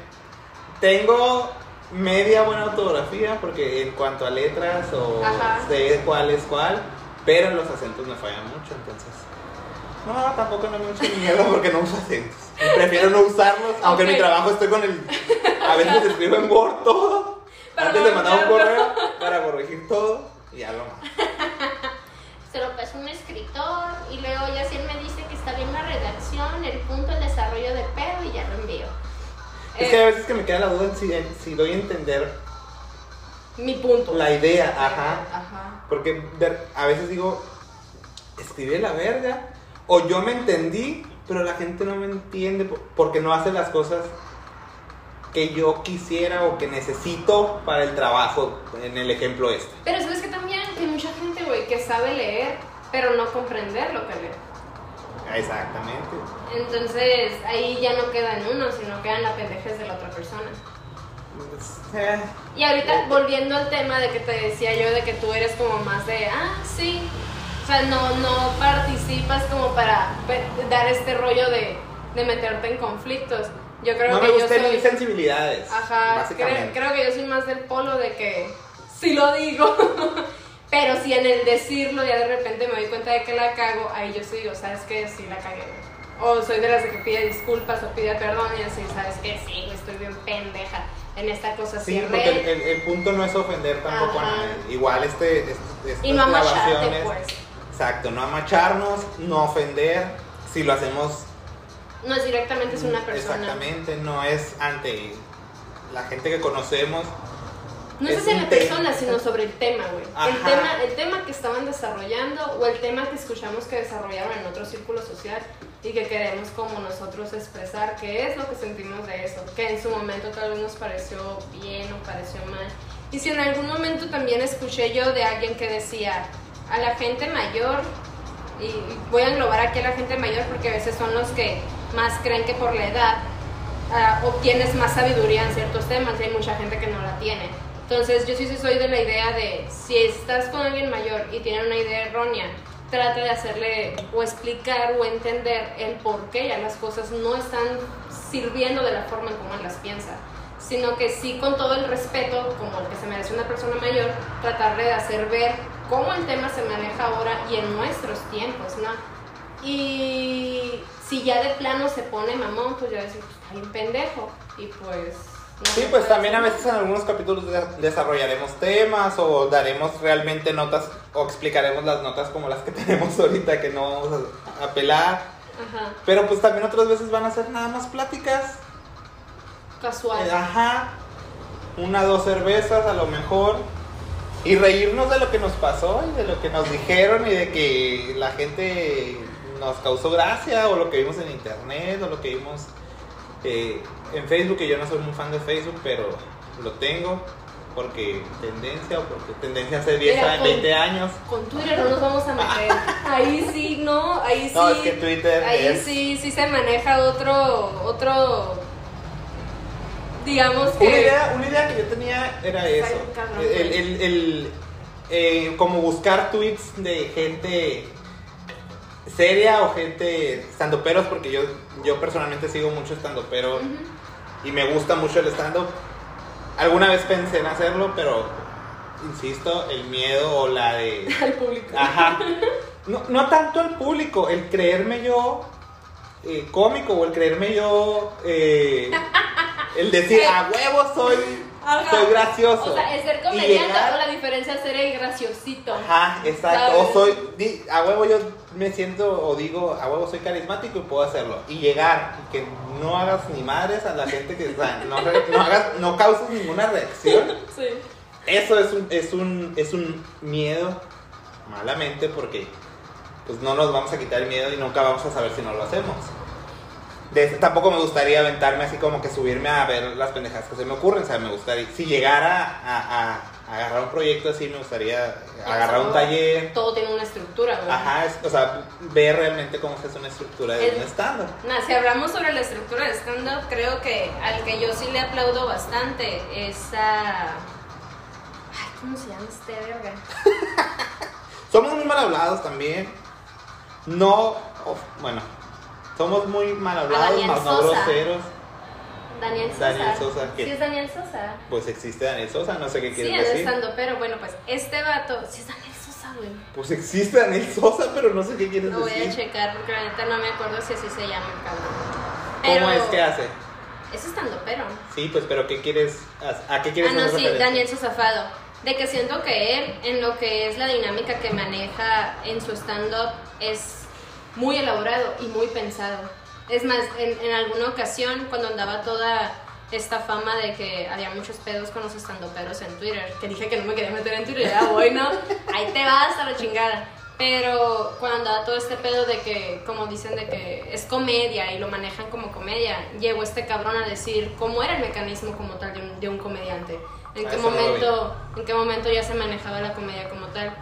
Speaker 1: tengo media buena ortografía porque en cuanto a letras o
Speaker 2: Ajá.
Speaker 1: sé cuál es cuál, pero los acentos me fallan mucho, entonces. No, tampoco no me mucho miedo porque no uso acentos. Prefiero no usarlos, aunque en mi trabajo estoy con el. A veces escribo en Word todo. Antes de mandar un correo para corregir todo y ya lo mando.
Speaker 3: Se lo pasa un escritor y luego ya si él me dice que está bien la redacción, el punto, el desarrollo de pedo y ya lo envío.
Speaker 1: Es
Speaker 2: Eh,
Speaker 1: que a veces que me queda la duda en si, en si doy a entender
Speaker 2: Mi punto.
Speaker 1: la idea, ajá.
Speaker 2: Ajá.
Speaker 1: Porque a veces digo, escribí la verga, o yo me entendí, pero la gente no me entiende po- porque no hace las cosas que yo quisiera o que necesito para el trabajo, en el ejemplo este.
Speaker 2: Pero sabes que también hay mucha gente, güey, que sabe leer, pero no comprender lo que lee.
Speaker 1: Exactamente.
Speaker 2: Entonces ahí ya no queda en uno, sino quedan la pendejez de la otra persona.
Speaker 1: Eh,
Speaker 2: Y ahorita volviendo al tema de que te decía yo de que tú eres como más de, ah, sí. O sea, no, no participas como para dar este rollo de, de meterte en conflictos. Yo creo
Speaker 1: no
Speaker 2: que
Speaker 1: me gustan mis sensibilidades,
Speaker 2: Ajá, creo que yo soy más del polo de que sí lo digo, pero si en el decirlo ya de repente me doy cuenta de que la cago, ahí yo sí digo, ¿sabes qué? Sí la cagué. O soy de las que pide disculpas o pide perdón y así, ¿sabes que Sí, estoy bien pendeja en esta cosa
Speaker 1: Sí,
Speaker 2: así.
Speaker 1: porque el, el- el punto no es ofender tampoco
Speaker 2: Ajá.
Speaker 1: a nadie. Igual este, este- estas
Speaker 2: Y no
Speaker 1: grabaciones-
Speaker 2: pues.
Speaker 1: Exacto, no amacharnos, no ofender. Si lo hacemos
Speaker 2: No es directamente es una persona.
Speaker 1: exactamente, no es ante la gente que conocemos.
Speaker 2: No es
Speaker 1: Es un
Speaker 2: la
Speaker 1: tema.
Speaker 2: persona, sino sobre el tema, güey. El tema, el tema que estaban desarrollando o el tema que escuchamos que desarrollaron en otro círculo social y que queremos como nosotros expresar qué es lo que sentimos de eso, que en su momento tal vez nos pareció bien o pareció mal. Y si en algún momento también escuché yo de alguien que decía a la gente mayor, y voy a englobar aquí a la gente mayor porque a veces son los que más creen que por la edad ah, obtienes más sabiduría en ciertos temas y hay mucha gente que no la tiene. Entonces yo sí, soy de la idea de si estás con alguien mayor y tiene una idea errónea, trata de hacerle o explicar o entender el por qué ya las cosas no están sirviendo de la forma en como él las piensa, sino que sí con todo el respeto, como el que se merece una persona mayor, tratarle de hacer ver cómo el tema se maneja ahora y en nuestros tiempos, ¿no? Y si ya de plano se pone mamón, pues ya decir, pues está bien pendejo. Y pues.
Speaker 1: Sí, pues también a veces en algunos capítulos de- desarrollaremos temas o daremos realmente notas o explicaremos las notas como las que tenemos ahorita que no vamos a, a pelar.
Speaker 2: Ajá,
Speaker 1: Pero pues también otras veces van a ser nada más pláticas.
Speaker 2: casual.
Speaker 1: Ajá. Una, dos cervezas a lo mejor. Y reírnos de lo que nos pasó y de lo que nos dijeron y de que la gente nos causó gracia o lo que vimos en internet o lo que vimos eh, en Facebook, que yo no soy muy fan de Facebook, pero lo tengo porque tendencia o porque tendencia hace 10
Speaker 2: Mira,
Speaker 1: años,
Speaker 2: con-
Speaker 1: 20 años.
Speaker 2: Con Twitter no nos vamos a meter. Ahí sí, no, ahí sí.
Speaker 1: No, es que Twitter
Speaker 2: Ahí
Speaker 1: es-
Speaker 2: sí, sí se maneja otro, otro, digamos que...
Speaker 1: Una idea, una idea que yo tenía era eso. El, el- el, eh, como buscar tweets de gente seria o gente estandoperos, porque yo, yo personalmente sigo mucho estandoperos
Speaker 2: Ujú.
Speaker 1: y me gusta mucho el stand-up. Alguna vez pensé en hacerlo, pero insisto, el miedo o la de.
Speaker 2: Al público.
Speaker 1: Ajá. No, no tanto el público, el creerme yo eh, cómico o el creerme yo. eh, el decir, a huevo soy,
Speaker 2: Ajá.
Speaker 1: soy gracioso.
Speaker 2: O sea, el ser comediante
Speaker 1: llegar-
Speaker 2: la diferencia ser el graciosito.
Speaker 1: Ajá, exacto.
Speaker 2: ¿Sabes?
Speaker 1: O soy, di- a huevo yo me siento o digo, a huevo soy carismático y puedo hacerlo. Y llegar y que no hagas ni madres a la gente que, sea, no, no hagas, no causes ninguna reacción.
Speaker 2: Sí.
Speaker 1: Eso es un, es un, es un miedo, malamente, porque pues no nos vamos a quitar el miedo y nunca vamos a saber si no lo hacemos. De- tampoco me gustaría aventarme así como que subirme a ver las pendejadas que se me ocurren. O sea, me gustaría, si llegara a, a- a agarrar un proyecto así, me gustaría agarrar un taller.
Speaker 2: Todo tiene una estructura, güey.
Speaker 1: Ajá, es- o sea, ver realmente cómo se hace una estructura de
Speaker 2: El-
Speaker 1: un stand
Speaker 2: Nah, si hablamos sobre la estructura de stand-up, creo que al que yo sí le aplaudo bastante es a. Ay, ¿cómo se llama este verga?
Speaker 1: Somos muy mal hablados también. No, bueno, somos muy mal hablados, más no groseros.
Speaker 2: Daniel Sosa.
Speaker 1: Daniel Sosa, ¿qué?
Speaker 2: Sí, es Daniel Sosa.
Speaker 1: Pues existe Daniel Sosa, no sé qué
Speaker 2: Sí,
Speaker 1: quieres
Speaker 2: es
Speaker 1: decir.
Speaker 2: estando, pero bueno, pues este vato. Sí, es Daniel Sosa, güey.
Speaker 1: Pues existe Daniel Sosa, pero no sé qué quieres
Speaker 2: Lo voy a
Speaker 1: decir.
Speaker 2: checar porque la neta no me acuerdo si así se llama el cabrón.
Speaker 1: ¿Cómo es que hace?
Speaker 2: Es estando, pero.
Speaker 1: Sí, pues, pero ¿qué quieres? ¿A qué quieres
Speaker 2: Ah, no, sí,
Speaker 1: referencia?
Speaker 2: Daniel Sosafado. De que siento que él, en lo que es la dinámica que maneja en su stand-up, es muy elaborado y muy pensado. Es más, en, en alguna ocasión, cuando andaba toda esta fama de que había muchos pedos con los estandoperos en Twitter, que dije que no me quería meter en Twitter, ya bueno, ahí te vas a la chingada. Pero cuando andaba todo este pedo de que, como dicen, de que es comedia y lo manejan como comedia, llegó este cabrón a decir cómo era el mecanismo como tal de un, de un comediante. En
Speaker 1: Ah,
Speaker 2: qué
Speaker 1: no
Speaker 2: momento, en qué momento ya se manejaba la comedia como tal.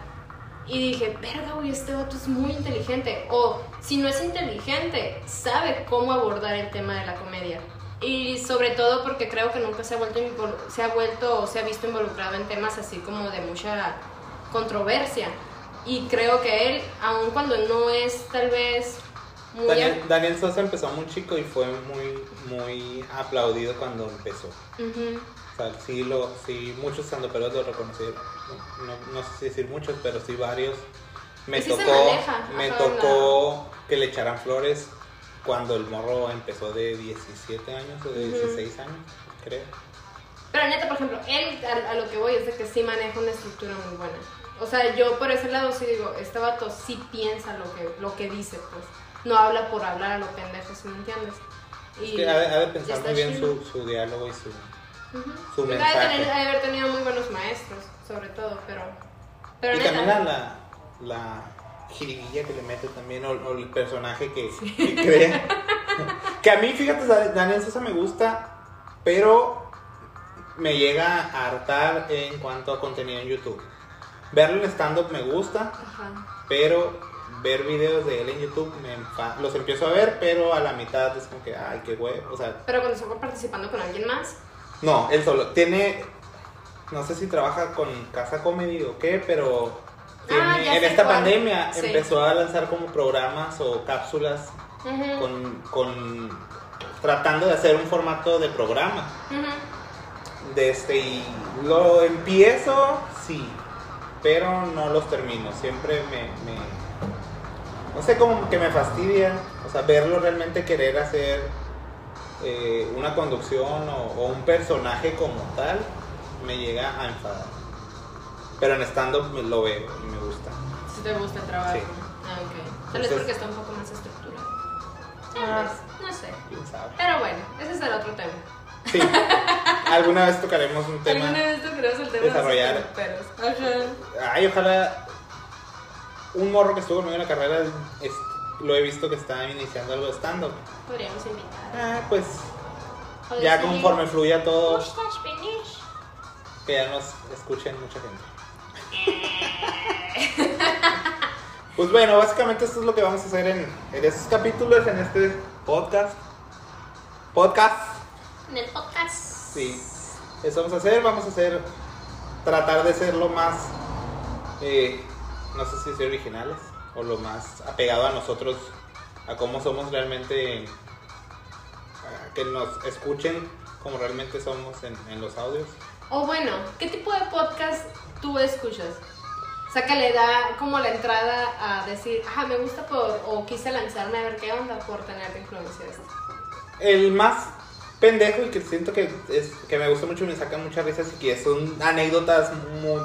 Speaker 2: Y dije, verga, güey, este vato es muy inteligente. O si no es inteligente, sabe cómo abordar el tema de la comedia. Y sobre todo porque creo que nunca se ha vuelto, se ha vuelto o se ha visto involucrado en temas así como de mucha controversia. Y creo que él, aun cuando no es tal vez muy...
Speaker 1: Daniel, Daniel Sosa empezó muy chico y fue muy, muy aplaudido cuando empezó.
Speaker 2: Ujú.
Speaker 1: O sea, sí, lo, sí muchos estandoperos lo reconocieron. No, no, sé si decir muchos, pero sí varios. Me
Speaker 2: Y sí
Speaker 1: tocó, me tocó que le echaran flores cuando el morro empezó de 17 años o de
Speaker 2: Ujú.
Speaker 1: 16 años, creo.
Speaker 2: Pero neta, por ejemplo, él a, a lo que voy es de que sí maneja una estructura muy buena. O sea, yo por ese lado sí digo, este vato sí piensa lo que, lo que dice, pues. No habla por hablar a lo pendejo, ¿sí me entiendes?
Speaker 1: Es que ha, de- ha de pensar muy bien su, su diálogo y su...
Speaker 2: Ujú.
Speaker 1: su
Speaker 2: de
Speaker 1: mensaje.
Speaker 2: tener- ha de haber tenido muy buenos maestros, sobre todo, pero... Pero
Speaker 1: y
Speaker 2: neta,
Speaker 1: también la, la, la jiribilla que le mete también, o, o el personaje que, que crea. que a mí, fíjate, Dan- Daniel Sosa me gusta, pero me llega a hartar en cuanto a contenido en YouTube. Verlo en stand-up me gusta,
Speaker 2: Ajá.
Speaker 1: pero ver videos de él en YouTube me los empiezo a ver, pero a la mitad es como que, ay, qué huevo. O sea,
Speaker 2: Pero cuando estuvo participando con alguien más,
Speaker 1: no, él solo. Tiene. No sé si trabaja con Casa Comedy o qué, pero. tiene-
Speaker 2: Ah,
Speaker 1: en esta
Speaker 2: cuál.
Speaker 1: pandemia
Speaker 2: Sí.
Speaker 1: empezó a lanzar como programas o cápsulas con, con. tratando de hacer un formato de programa. De este, y lo empiezo, sí, pero no los termino. Siempre me. me- no sé, como que me fastidia. O sea, verlo realmente querer hacer eh, una conducción o, o un personaje como tal me llega a enfadar. Pero en stand-up me lo veo y me gusta.
Speaker 2: Si te gusta el trabajo.
Speaker 1: Sí.
Speaker 2: Ah, ok. Tal vez porque está un poco más estructurado. Tal
Speaker 1: Ah.
Speaker 2: vez, no sé. Pero bueno, ese es el otro tema.
Speaker 1: Sí. Alguna vez tocaremos un tema.
Speaker 2: ¿Alguna vez tú crees el tema
Speaker 1: desarrollar.
Speaker 2: de los? Ajá.
Speaker 1: Ay, ojalá un morro que estuvo conmigo en la carrera es- lo he visto que está iniciando algo de stand-up.
Speaker 2: Podríamos invitar.
Speaker 1: Ah, pues ya conforme fluya todo, que ya nos escuchen mucha gente. Pues bueno, básicamente esto es lo que vamos a hacer en, en estos capítulos, en este podcast. Podcast.
Speaker 3: En el podcast.
Speaker 1: Sí. Eso vamos a hacer, vamos a hacer, tratar de ser lo más, eh, no sé si ser originales, o lo más apegado a nosotros, a cómo somos realmente, a que nos escuchen como realmente somos en, en los audios.
Speaker 2: O bueno, ¿qué tipo de podcast tú escuchas? O sea, que le da como la entrada a decir, ah, me gusta por, o quise lanzarme a ver qué onda por tener de influencia esto.
Speaker 1: El más pendejo y que siento que, es, que me gusta mucho y me saca muchas risas y que son anécdotas muy-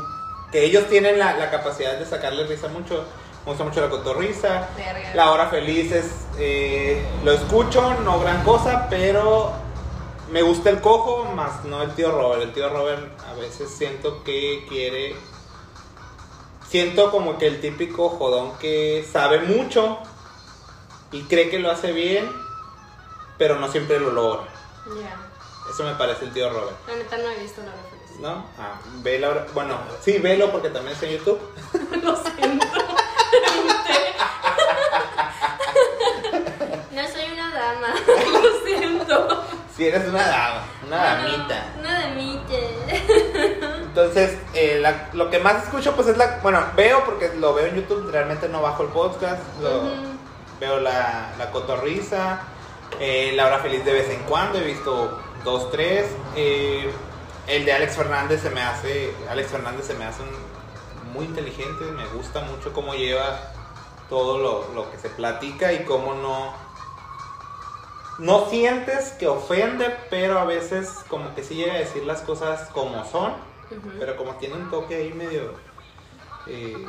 Speaker 1: que ellos tienen la, la capacidad de sacarle risa mucho. Me gusta mucho la cotorrisa.
Speaker 2: Verga.
Speaker 1: La hora feliz es, eh, lo escucho, no gran cosa, pero me gusta el cojo, más no el tío Robert. El tío Robert a veces siento que quiere, siento como que el típico jodón que sabe mucho y cree que lo hace bien, pero no siempre lo logra.
Speaker 2: Ya.
Speaker 1: Eso me parece el tío Robert.
Speaker 2: La neta no he visto la referencia.
Speaker 1: ¿No? Ah, ahora- Bueno, sí, velo porque también está en YouTube.
Speaker 2: Lo siento.
Speaker 3: No soy una dama.
Speaker 2: Lo siento.
Speaker 1: Si eres una dama, una damita.
Speaker 3: Una damita.
Speaker 1: Entonces, eh, la- lo que más escucho, pues es la. Bueno, veo porque lo veo en YouTube, realmente no bajo el podcast. lo-. Veo la, la cotorriza, eh, la hora feliz de vez en cuando, he visto dos, tres. eh, el de Alex Fernández se me hace. Alex Fernández se me hace un- muy inteligente, me gusta mucho cómo lleva todo lo, lo que se platica y cómo no. No sientes que ofende, pero a veces como que sí llega a decir las cosas como son. Pero como tiene un toque ahí medio. eh,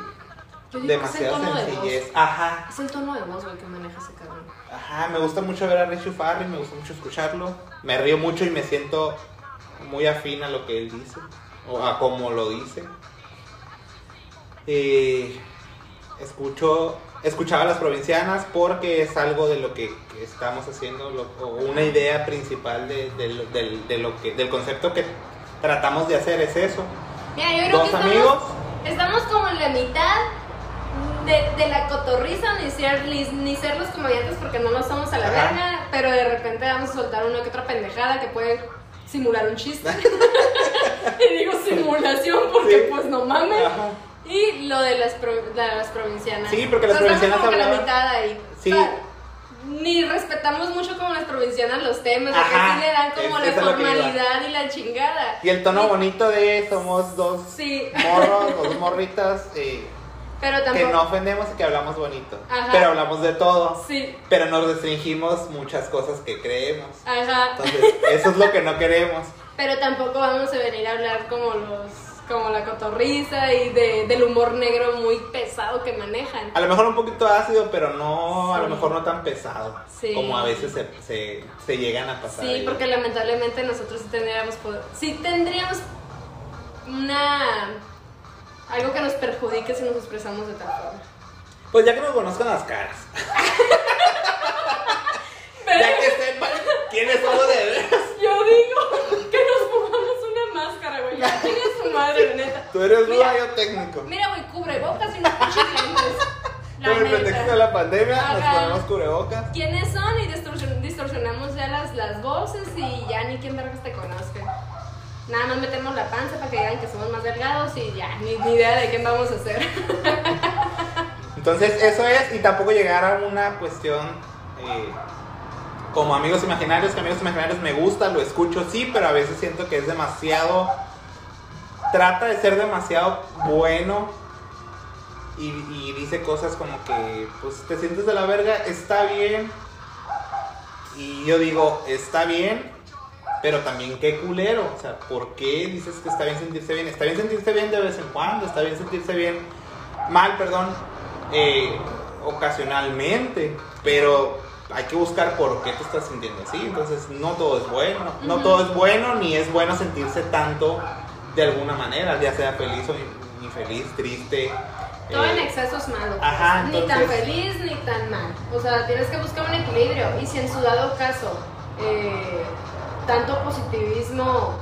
Speaker 1: demasiada
Speaker 2: de
Speaker 1: sencillez. Ajá.
Speaker 2: Es el tono de voz, güey, que maneja ese cabrón.
Speaker 1: Ajá, me gusta mucho ver a Richie Farrell, me gusta mucho escucharlo. Me río mucho y me siento muy afín a lo que él dice. O a cómo lo dice. Eh, escucho. Escuchaba a las provincianas porque es algo de lo que, estamos haciendo, lo- o una idea principal de, de lo- del- de lo que, del concepto que tratamos de hacer es eso.
Speaker 2: Mira, yo creo
Speaker 1: Dos
Speaker 2: que estamos,
Speaker 1: amigos.
Speaker 2: estamos como en la mitad de, la cotorriza, ni ser, ni, ni ser los comediantes porque no lo somos a la
Speaker 1: Ajá.
Speaker 2: verga, pero de repente vamos a soltar una que otra pendejada que puede simular un chiste. y digo simulación porque
Speaker 1: Sí.
Speaker 2: pues no mames.
Speaker 1: Ajá.
Speaker 2: Y lo de las, pro- de las provincianas.
Speaker 1: Sí, porque las
Speaker 2: estamos
Speaker 1: provincianas
Speaker 2: que la
Speaker 1: hablaban-
Speaker 2: mitad ahí.
Speaker 1: Sí.
Speaker 2: O sea, ni respetamos mucho como las provincianas los temas, porque
Speaker 1: Ajá,
Speaker 2: sí le dan como
Speaker 1: es-
Speaker 2: la
Speaker 1: que
Speaker 2: formalidad y la chingada.
Speaker 1: Y el tono
Speaker 2: Y-
Speaker 1: bonito de somos dos
Speaker 2: Sí.
Speaker 1: morros, dos morritas, eh,
Speaker 2: Pero
Speaker 1: que
Speaker 2: tampoco.
Speaker 1: no ofendemos y que hablamos bonito.
Speaker 2: Ajá.
Speaker 1: Pero hablamos de todo.
Speaker 2: Sí,
Speaker 1: Pero nos restringimos muchas cosas que creemos.
Speaker 2: ajá.
Speaker 1: Entonces, eso es lo que no queremos.
Speaker 2: Pero tampoco vamos a venir a hablar como los. Como la cotorriza y de, del humor negro muy pesado que manejan.
Speaker 1: A lo mejor un poquito ácido, pero no, a lo mejor no tan pesado.
Speaker 2: Sí.
Speaker 1: Como a veces se, se, se llegan a pasar.
Speaker 2: Sí,
Speaker 1: ahí.
Speaker 2: porque lamentablemente nosotros sí tendríamos poder- sí tendríamos una algo que nos perjudique si nos expresamos de tal forma.
Speaker 1: Pues ya que nos conozcan las caras. ya que sepan quiénes somos de veras.
Speaker 2: Yo digo que nos pongamos una máscara, güey. Ya tiene su madre, la neta.
Speaker 1: Tú eres
Speaker 2: Mira.
Speaker 1: duda, yo técnico.
Speaker 2: Mira, güey, cubre bocas y pinches lentes.
Speaker 1: Con el pretexto de la pandemia, nos
Speaker 2: Ajá.
Speaker 1: ponemos cubrebocas.
Speaker 2: ¿Quiénes son? Y distorsion- distorsionamos ya las, las voces y ya ni quien vergas te conozca. Nada más metemos la panza para que digan que somos más delgados y ya, ni, ni idea de qué vamos a hacer.
Speaker 1: Entonces, eso es, y tampoco llegar a una cuestión eh, como amigos imaginarios, que amigos imaginarios me gusta, lo escucho, sí, pero a veces siento que es demasiado. Trata de ser demasiado bueno y, y dice cosas como que, pues te sientes de la verga, está bien. Y yo digo, está bien, pero también qué culero. O sea, ¿por qué dices que está bien sentirse bien? Está bien sentirse bien de vez en cuando, está bien sentirse bien, mal, perdón, eh, ocasionalmente, pero hay que buscar por qué te estás sintiendo así. Entonces, no todo es bueno, no todo es bueno, ni es bueno sentirse tanto de alguna manera, ya sea feliz o infeliz, triste.
Speaker 2: Todo en
Speaker 1: eh,
Speaker 2: exceso es malo. pues.
Speaker 1: Ajá,
Speaker 2: Ni tan
Speaker 1: entonces-
Speaker 2: feliz ni tan mal. O sea, tienes que buscar un equilibrio. Y si en su dado caso, eh, tanto positivismo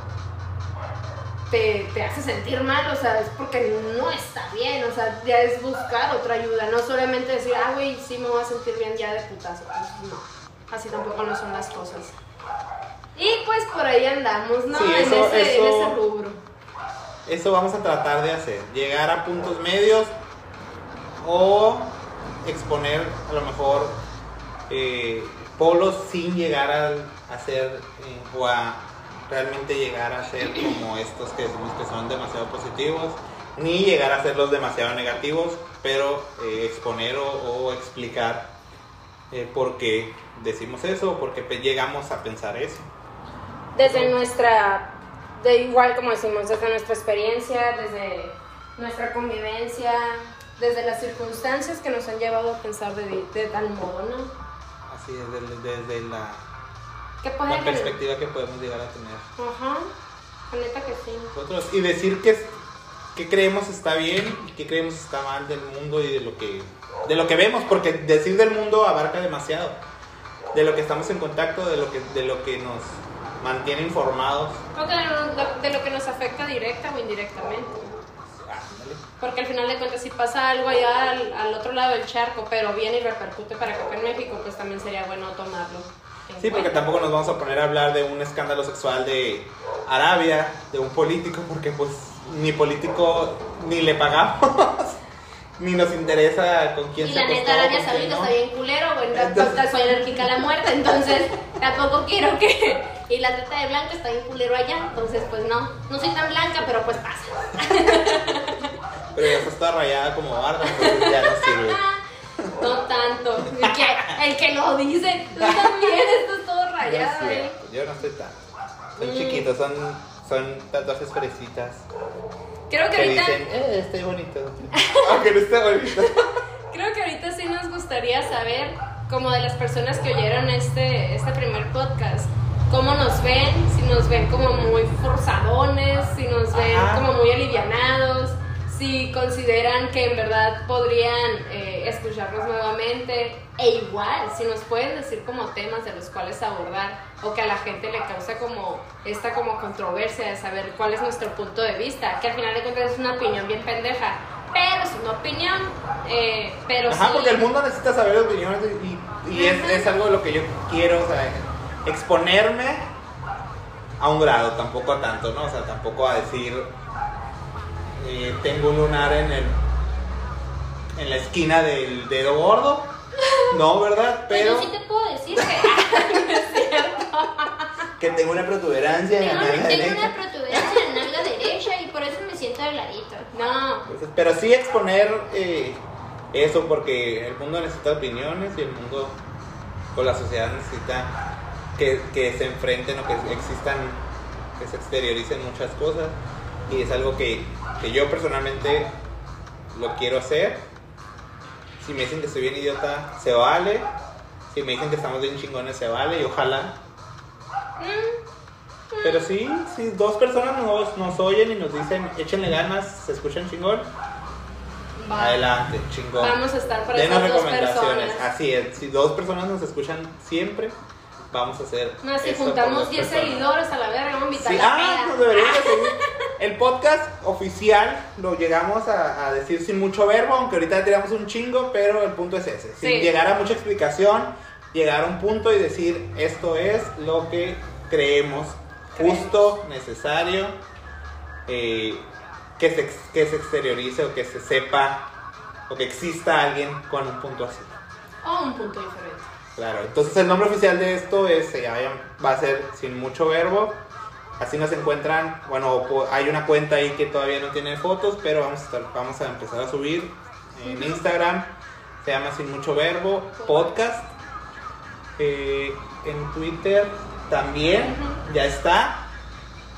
Speaker 2: te, te hace sentir mal, o sea, es porque no está bien. O sea, ya es buscar otra ayuda. No solamente decir, ah, güey, sí me voy a sentir bien ya de putazo. Pues no. Así tampoco no son las cosas. Y pues por ahí andamos, ¿no?
Speaker 1: Sí,
Speaker 2: en,
Speaker 1: eso-
Speaker 2: ese, en
Speaker 1: eso-
Speaker 2: ese rubro.
Speaker 1: Eso vamos a tratar de hacer, llegar a puntos medios o exponer a lo mejor eh, polos sin llegar a, a ser eh, o a realmente llegar a ser como estos que decimos que son demasiado positivos, ni llegar a ser los demasiado negativos, pero eh, exponer o, o explicar eh, por qué decimos eso por qué llegamos a pensar eso.
Speaker 2: desde nuestra, de igual como decimos, desde nuestra experiencia, desde nuestra convivencia, desde las circunstancias que nos han llevado a pensar de, de tal modo, ¿no?
Speaker 1: Así es, desde, desde la, la perspectiva que podemos llegar a tener.
Speaker 2: Ajá, la neta que sí.
Speaker 1: nosotros y decir que, que creemos está bien y que creemos está mal del mundo y de lo que de lo que vemos porque decir del mundo abarca demasiado de lo que estamos en contacto de lo que de lo que nos mantiene informados
Speaker 2: O que de, lo- que nos afecta directa o indirectamente. Porque al final de cuentas, si pasa algo allá al, al otro lado del charco, pero viene y repercute para acá en México, pues también sería bueno tomarlo.
Speaker 1: sí porque tampoco nos vamos a poner a hablar de un escándalo sexual de Arabia de un político porque pues ni político ni le pagamos ni nos interesa con quién
Speaker 3: Y
Speaker 1: se
Speaker 3: la
Speaker 1: acostó,
Speaker 3: neta, Arabia Saudita
Speaker 1: no.
Speaker 3: está bien culero, güey.
Speaker 2: Entonces-
Speaker 3: soy alérgica a la muerte, entonces tampoco quiero que. Y la trata de blanca está bien culero allá, entonces pues no. No soy tan blanca, pero pues pasa.
Speaker 1: pero ya está toda rayada como barda entonces ya no sirve
Speaker 2: No tanto. El que, el que lo dice, tú también estás todo
Speaker 1: No
Speaker 2: rayado, ¿eh?
Speaker 1: yo no estoy tan. Son
Speaker 2: Mm.
Speaker 1: chiquitos, son, son tatuajes fresitas.
Speaker 2: Creo que
Speaker 1: Que
Speaker 2: ahorita,
Speaker 1: dicen, eh, estoy bonito. Aunque no esté bonito.
Speaker 2: creo que ahorita sí nos gustaría saber, como de las personas que oyeron este, este primer podcast, cómo nos ven, si nos ven como muy forzadones, si nos ven
Speaker 1: Ajá.
Speaker 2: como muy alivianados, si consideran que en verdad podrían eh, escucharnos nuevamente, e igual, si nos pueden decir como temas de los cuales abordar, o que a la gente le causa como esta como controversia de saber cuál es nuestro punto de vista, que al final de cuentas es una opinión bien pendeja, pero es una opinión, eh, pero
Speaker 1: Ajá,
Speaker 2: sí-
Speaker 1: porque el mundo necesita saber opiniones y, y es, es algo de lo que yo quiero, o sea, exponerme a un grado, tampoco a tanto, ¿no? O sea, tampoco a decir, eh, tengo un lunar en el en la esquina del dedo gordo. No, ¿verdad?
Speaker 3: Pero
Speaker 1: Pero
Speaker 3: sí te puedo decir que
Speaker 1: que tengo una protuberancia en la nalga
Speaker 3: tengo
Speaker 1: derecha.
Speaker 3: una protuberancia en la nalga derecha y por eso me siento arregladito. No.
Speaker 1: Pero sí exponer eh, eso porque el mundo necesita opiniones y el mundo o la sociedad necesita que, que se enfrenten o que existan, que se exterioricen muchas cosas y es algo que, que yo personalmente lo quiero hacer. Si me dicen que estoy bien idiota, se vale. Si me dicen que estamos bien chingones, se vale y ojalá. Pero sí, si dos personas nos, nos oyen y nos dicen, échenle ganas, se escuchan chingón,
Speaker 2: Va.
Speaker 1: adelante, chingón.
Speaker 2: Vamos a estar para
Speaker 1: Denos
Speaker 2: esas dos
Speaker 1: recomendaciones.
Speaker 2: personas.
Speaker 1: Así es, si dos personas nos escuchan siempre, vamos a hacer.
Speaker 2: No, si juntamos
Speaker 1: dos
Speaker 2: 10
Speaker 1: personas.
Speaker 2: seguidores a la verga, vamos a invitar
Speaker 1: Sí,
Speaker 2: a la
Speaker 1: ah,
Speaker 2: peda.
Speaker 1: nos deberíamos seguir. El podcast oficial lo llegamos a, a decir sin mucho verbo, aunque ahorita tiramos un chingo, pero el punto es ese. Sin
Speaker 2: Sí.
Speaker 1: llegar a mucha explicación, llegar a un punto y decir esto es lo que creemos justo, necesario, eh, que, se, que se exteriorice o que se sepa o que exista alguien con un punto así.
Speaker 2: O un punto diferente.
Speaker 1: Claro, entonces el nombre oficial de esto es, se llama- va a ser sin mucho verbo. Así nos encuentran, bueno, hay una cuenta ahí que todavía no tiene fotos, pero vamos a, estar- vamos a empezar a subir en Instagram. Se llama Sin Mucho Verbo Podcast. Eh, en Twitter también ya está.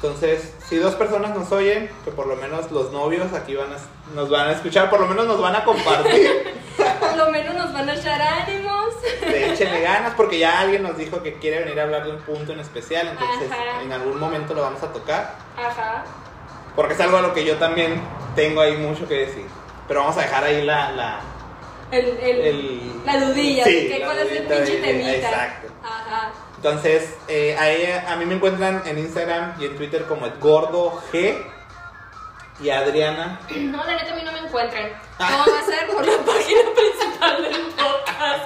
Speaker 1: Entonces, si dos personas nos oyen, que por lo menos los novios aquí van a, nos van a escuchar, por lo menos nos van a compartir.
Speaker 2: Por lo menos nos van a echar ánimos.
Speaker 1: de échenle ganas porque ya alguien nos dijo que quiere venir a hablar de un punto en especial, entonces
Speaker 2: Ajá.
Speaker 1: en algún momento lo vamos a tocar,
Speaker 2: Ajá.
Speaker 1: porque es algo a lo que yo también tengo ahí mucho que decir. Pero vamos a dejar ahí la... la
Speaker 2: El, el,
Speaker 1: El-
Speaker 2: la dudilla,
Speaker 1: Sí,
Speaker 2: que cuál es el pinche temita.
Speaker 1: exacto.
Speaker 2: Ajá.
Speaker 1: Entonces, eh, a mí me encuentran en Instagram y en Twitter como el gordo G y Adriana.
Speaker 3: No, la neta a mí no me encuentran.
Speaker 2: ¿Cómo va a ser? Por la página principal del podcast.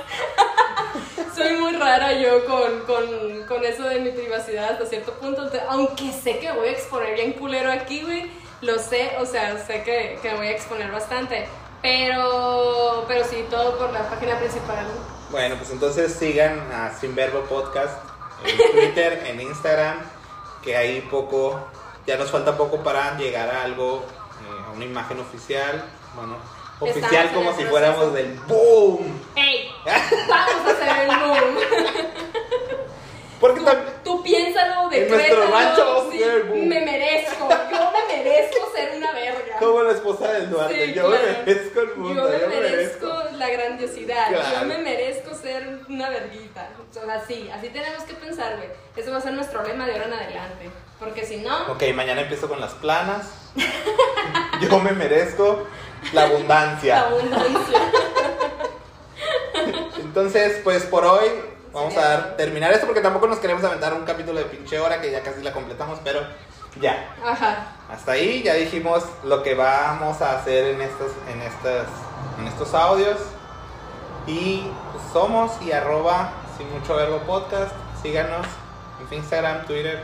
Speaker 2: Soy muy rara yo con, con, con eso de mi privacidad hasta cierto punto. Entonces, aunque sé que voy a exponer bien culero aquí, güey. Lo sé, o sea, sé que, que voy a exponer bastante. Pero, pero sí, todo por la página principal.
Speaker 1: Bueno, pues entonces sigan a Sin Verbo Podcast en Twitter, en Instagram, que ahí poco, ya nos falta poco para llegar a algo, eh, a una imagen oficial, bueno, oficial como si
Speaker 2: proceso.
Speaker 1: fuéramos del boom.
Speaker 2: ¡Ey! Vamos a hacer el boom.
Speaker 1: Porque también, En nuestro rancho
Speaker 2: sí. Me merezco, yo me merezco ser una verga.
Speaker 1: como la esposa del Duarte,
Speaker 2: Sí,
Speaker 1: yo
Speaker 2: claro.
Speaker 1: me merezco el mundo,
Speaker 2: Yo me merezco la grandiosidad,
Speaker 1: Claro.
Speaker 2: yo me merezco ser una verguita. O sea, así, así tenemos que pensar, güey. Eso va a ser nuestro lema de ahora en adelante. Porque si no,
Speaker 1: Ok, mañana empiezo con las planas. Yo me merezco la
Speaker 2: la
Speaker 1: abundancia.
Speaker 2: abundancia.
Speaker 1: Entonces, pues por hoy vamos a dar- terminar esto porque tampoco nos queremos aventar un capítulo de pinche hora que ya casi la completamos, pero ya.
Speaker 2: Ajá.
Speaker 1: Hasta ahí ya dijimos lo que vamos a hacer en estos, en estas, en estos audios. Y somos y arroba sin mucho verbo podcast. Síganos en Instagram, Twitter,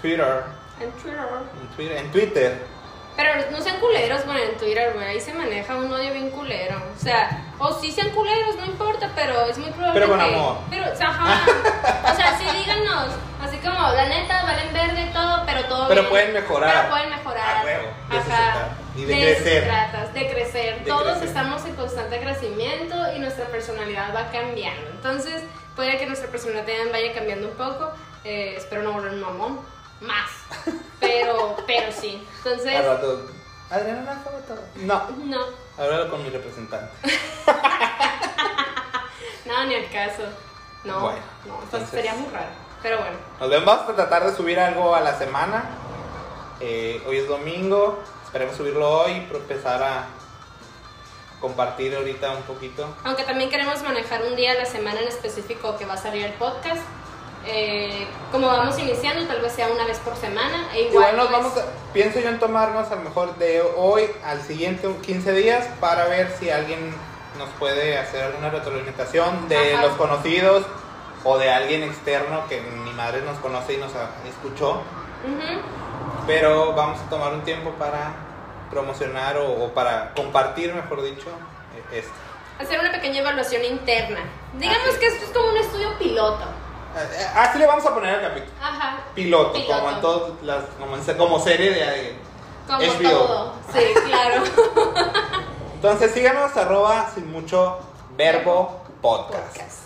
Speaker 1: Twitter,
Speaker 2: En Twitter.
Speaker 1: en Twitter, en Twitter.
Speaker 2: Pero no sean culeros, bueno, en Twitter, güey. Ahí se maneja un odio bien culero. O sea, o sí sean culeros, no importa, pero es muy probable
Speaker 1: Pero con
Speaker 2: que-
Speaker 1: amor.
Speaker 2: Pero, o sea, ajá. o sea, sí díganos. Así como, la neta, valen verde todo, pero todo
Speaker 1: Pero
Speaker 2: bien.
Speaker 1: pueden mejorar.
Speaker 2: Pero pueden mejorar.
Speaker 1: Ah, huevo, de
Speaker 2: Ajá.
Speaker 1: Y de
Speaker 2: se
Speaker 1: crecer.
Speaker 2: trata, de crecer.
Speaker 1: De
Speaker 2: Todos
Speaker 1: crecer.
Speaker 2: estamos en constante crecimiento y nuestra personalidad va cambiando. Entonces, puede que nuestra personalidad vaya cambiando un poco. Eh, espero no volver un mamón. Más. Pero, pero sí. Entonces,
Speaker 1: Al rato, Adriana, una foto. No,
Speaker 2: no.
Speaker 1: háblalo con mi representante.
Speaker 2: No, ni al caso. No,
Speaker 1: Bueno,
Speaker 2: no, entonces sería muy raro. Pero bueno,
Speaker 1: Nos vemos vamos a tratar de subir algo a la semana. Eh, hoy es domingo. Esperemos subirlo hoy. Pero empezar a compartir ahorita un poquito.
Speaker 2: aunque también queremos manejar un día a la semana en específico que va a salir el podcast. Eh, como vamos iniciando, tal vez sea una vez por semana. E igual,
Speaker 1: Igual nos
Speaker 2: pues,
Speaker 1: vamos a, pienso yo en tomarnos a lo mejor de hoy al siguiente 15 días para ver si alguien nos puede hacer alguna retroalimentación de
Speaker 2: Ajá.
Speaker 1: los conocidos o de alguien externo que mi madre nos conoce y nos escuchó.
Speaker 2: ujú.
Speaker 1: Pero vamos a tomar un tiempo para promocionar o, o para compartir, mejor dicho, eh, esto.
Speaker 2: Hacer una pequeña evaluación interna. Digamos
Speaker 1: Así
Speaker 2: que esto es como un estudio piloto.
Speaker 1: Eh, así le vamos a poner al capítulo.
Speaker 2: Ajá.
Speaker 1: Piloto, como en todas las. Como, en, como serie de. de
Speaker 3: como
Speaker 1: HBO.
Speaker 3: todo.
Speaker 2: Sí, claro.
Speaker 1: Entonces síganos, arroba sin mucho verbo podcast.
Speaker 2: podcast.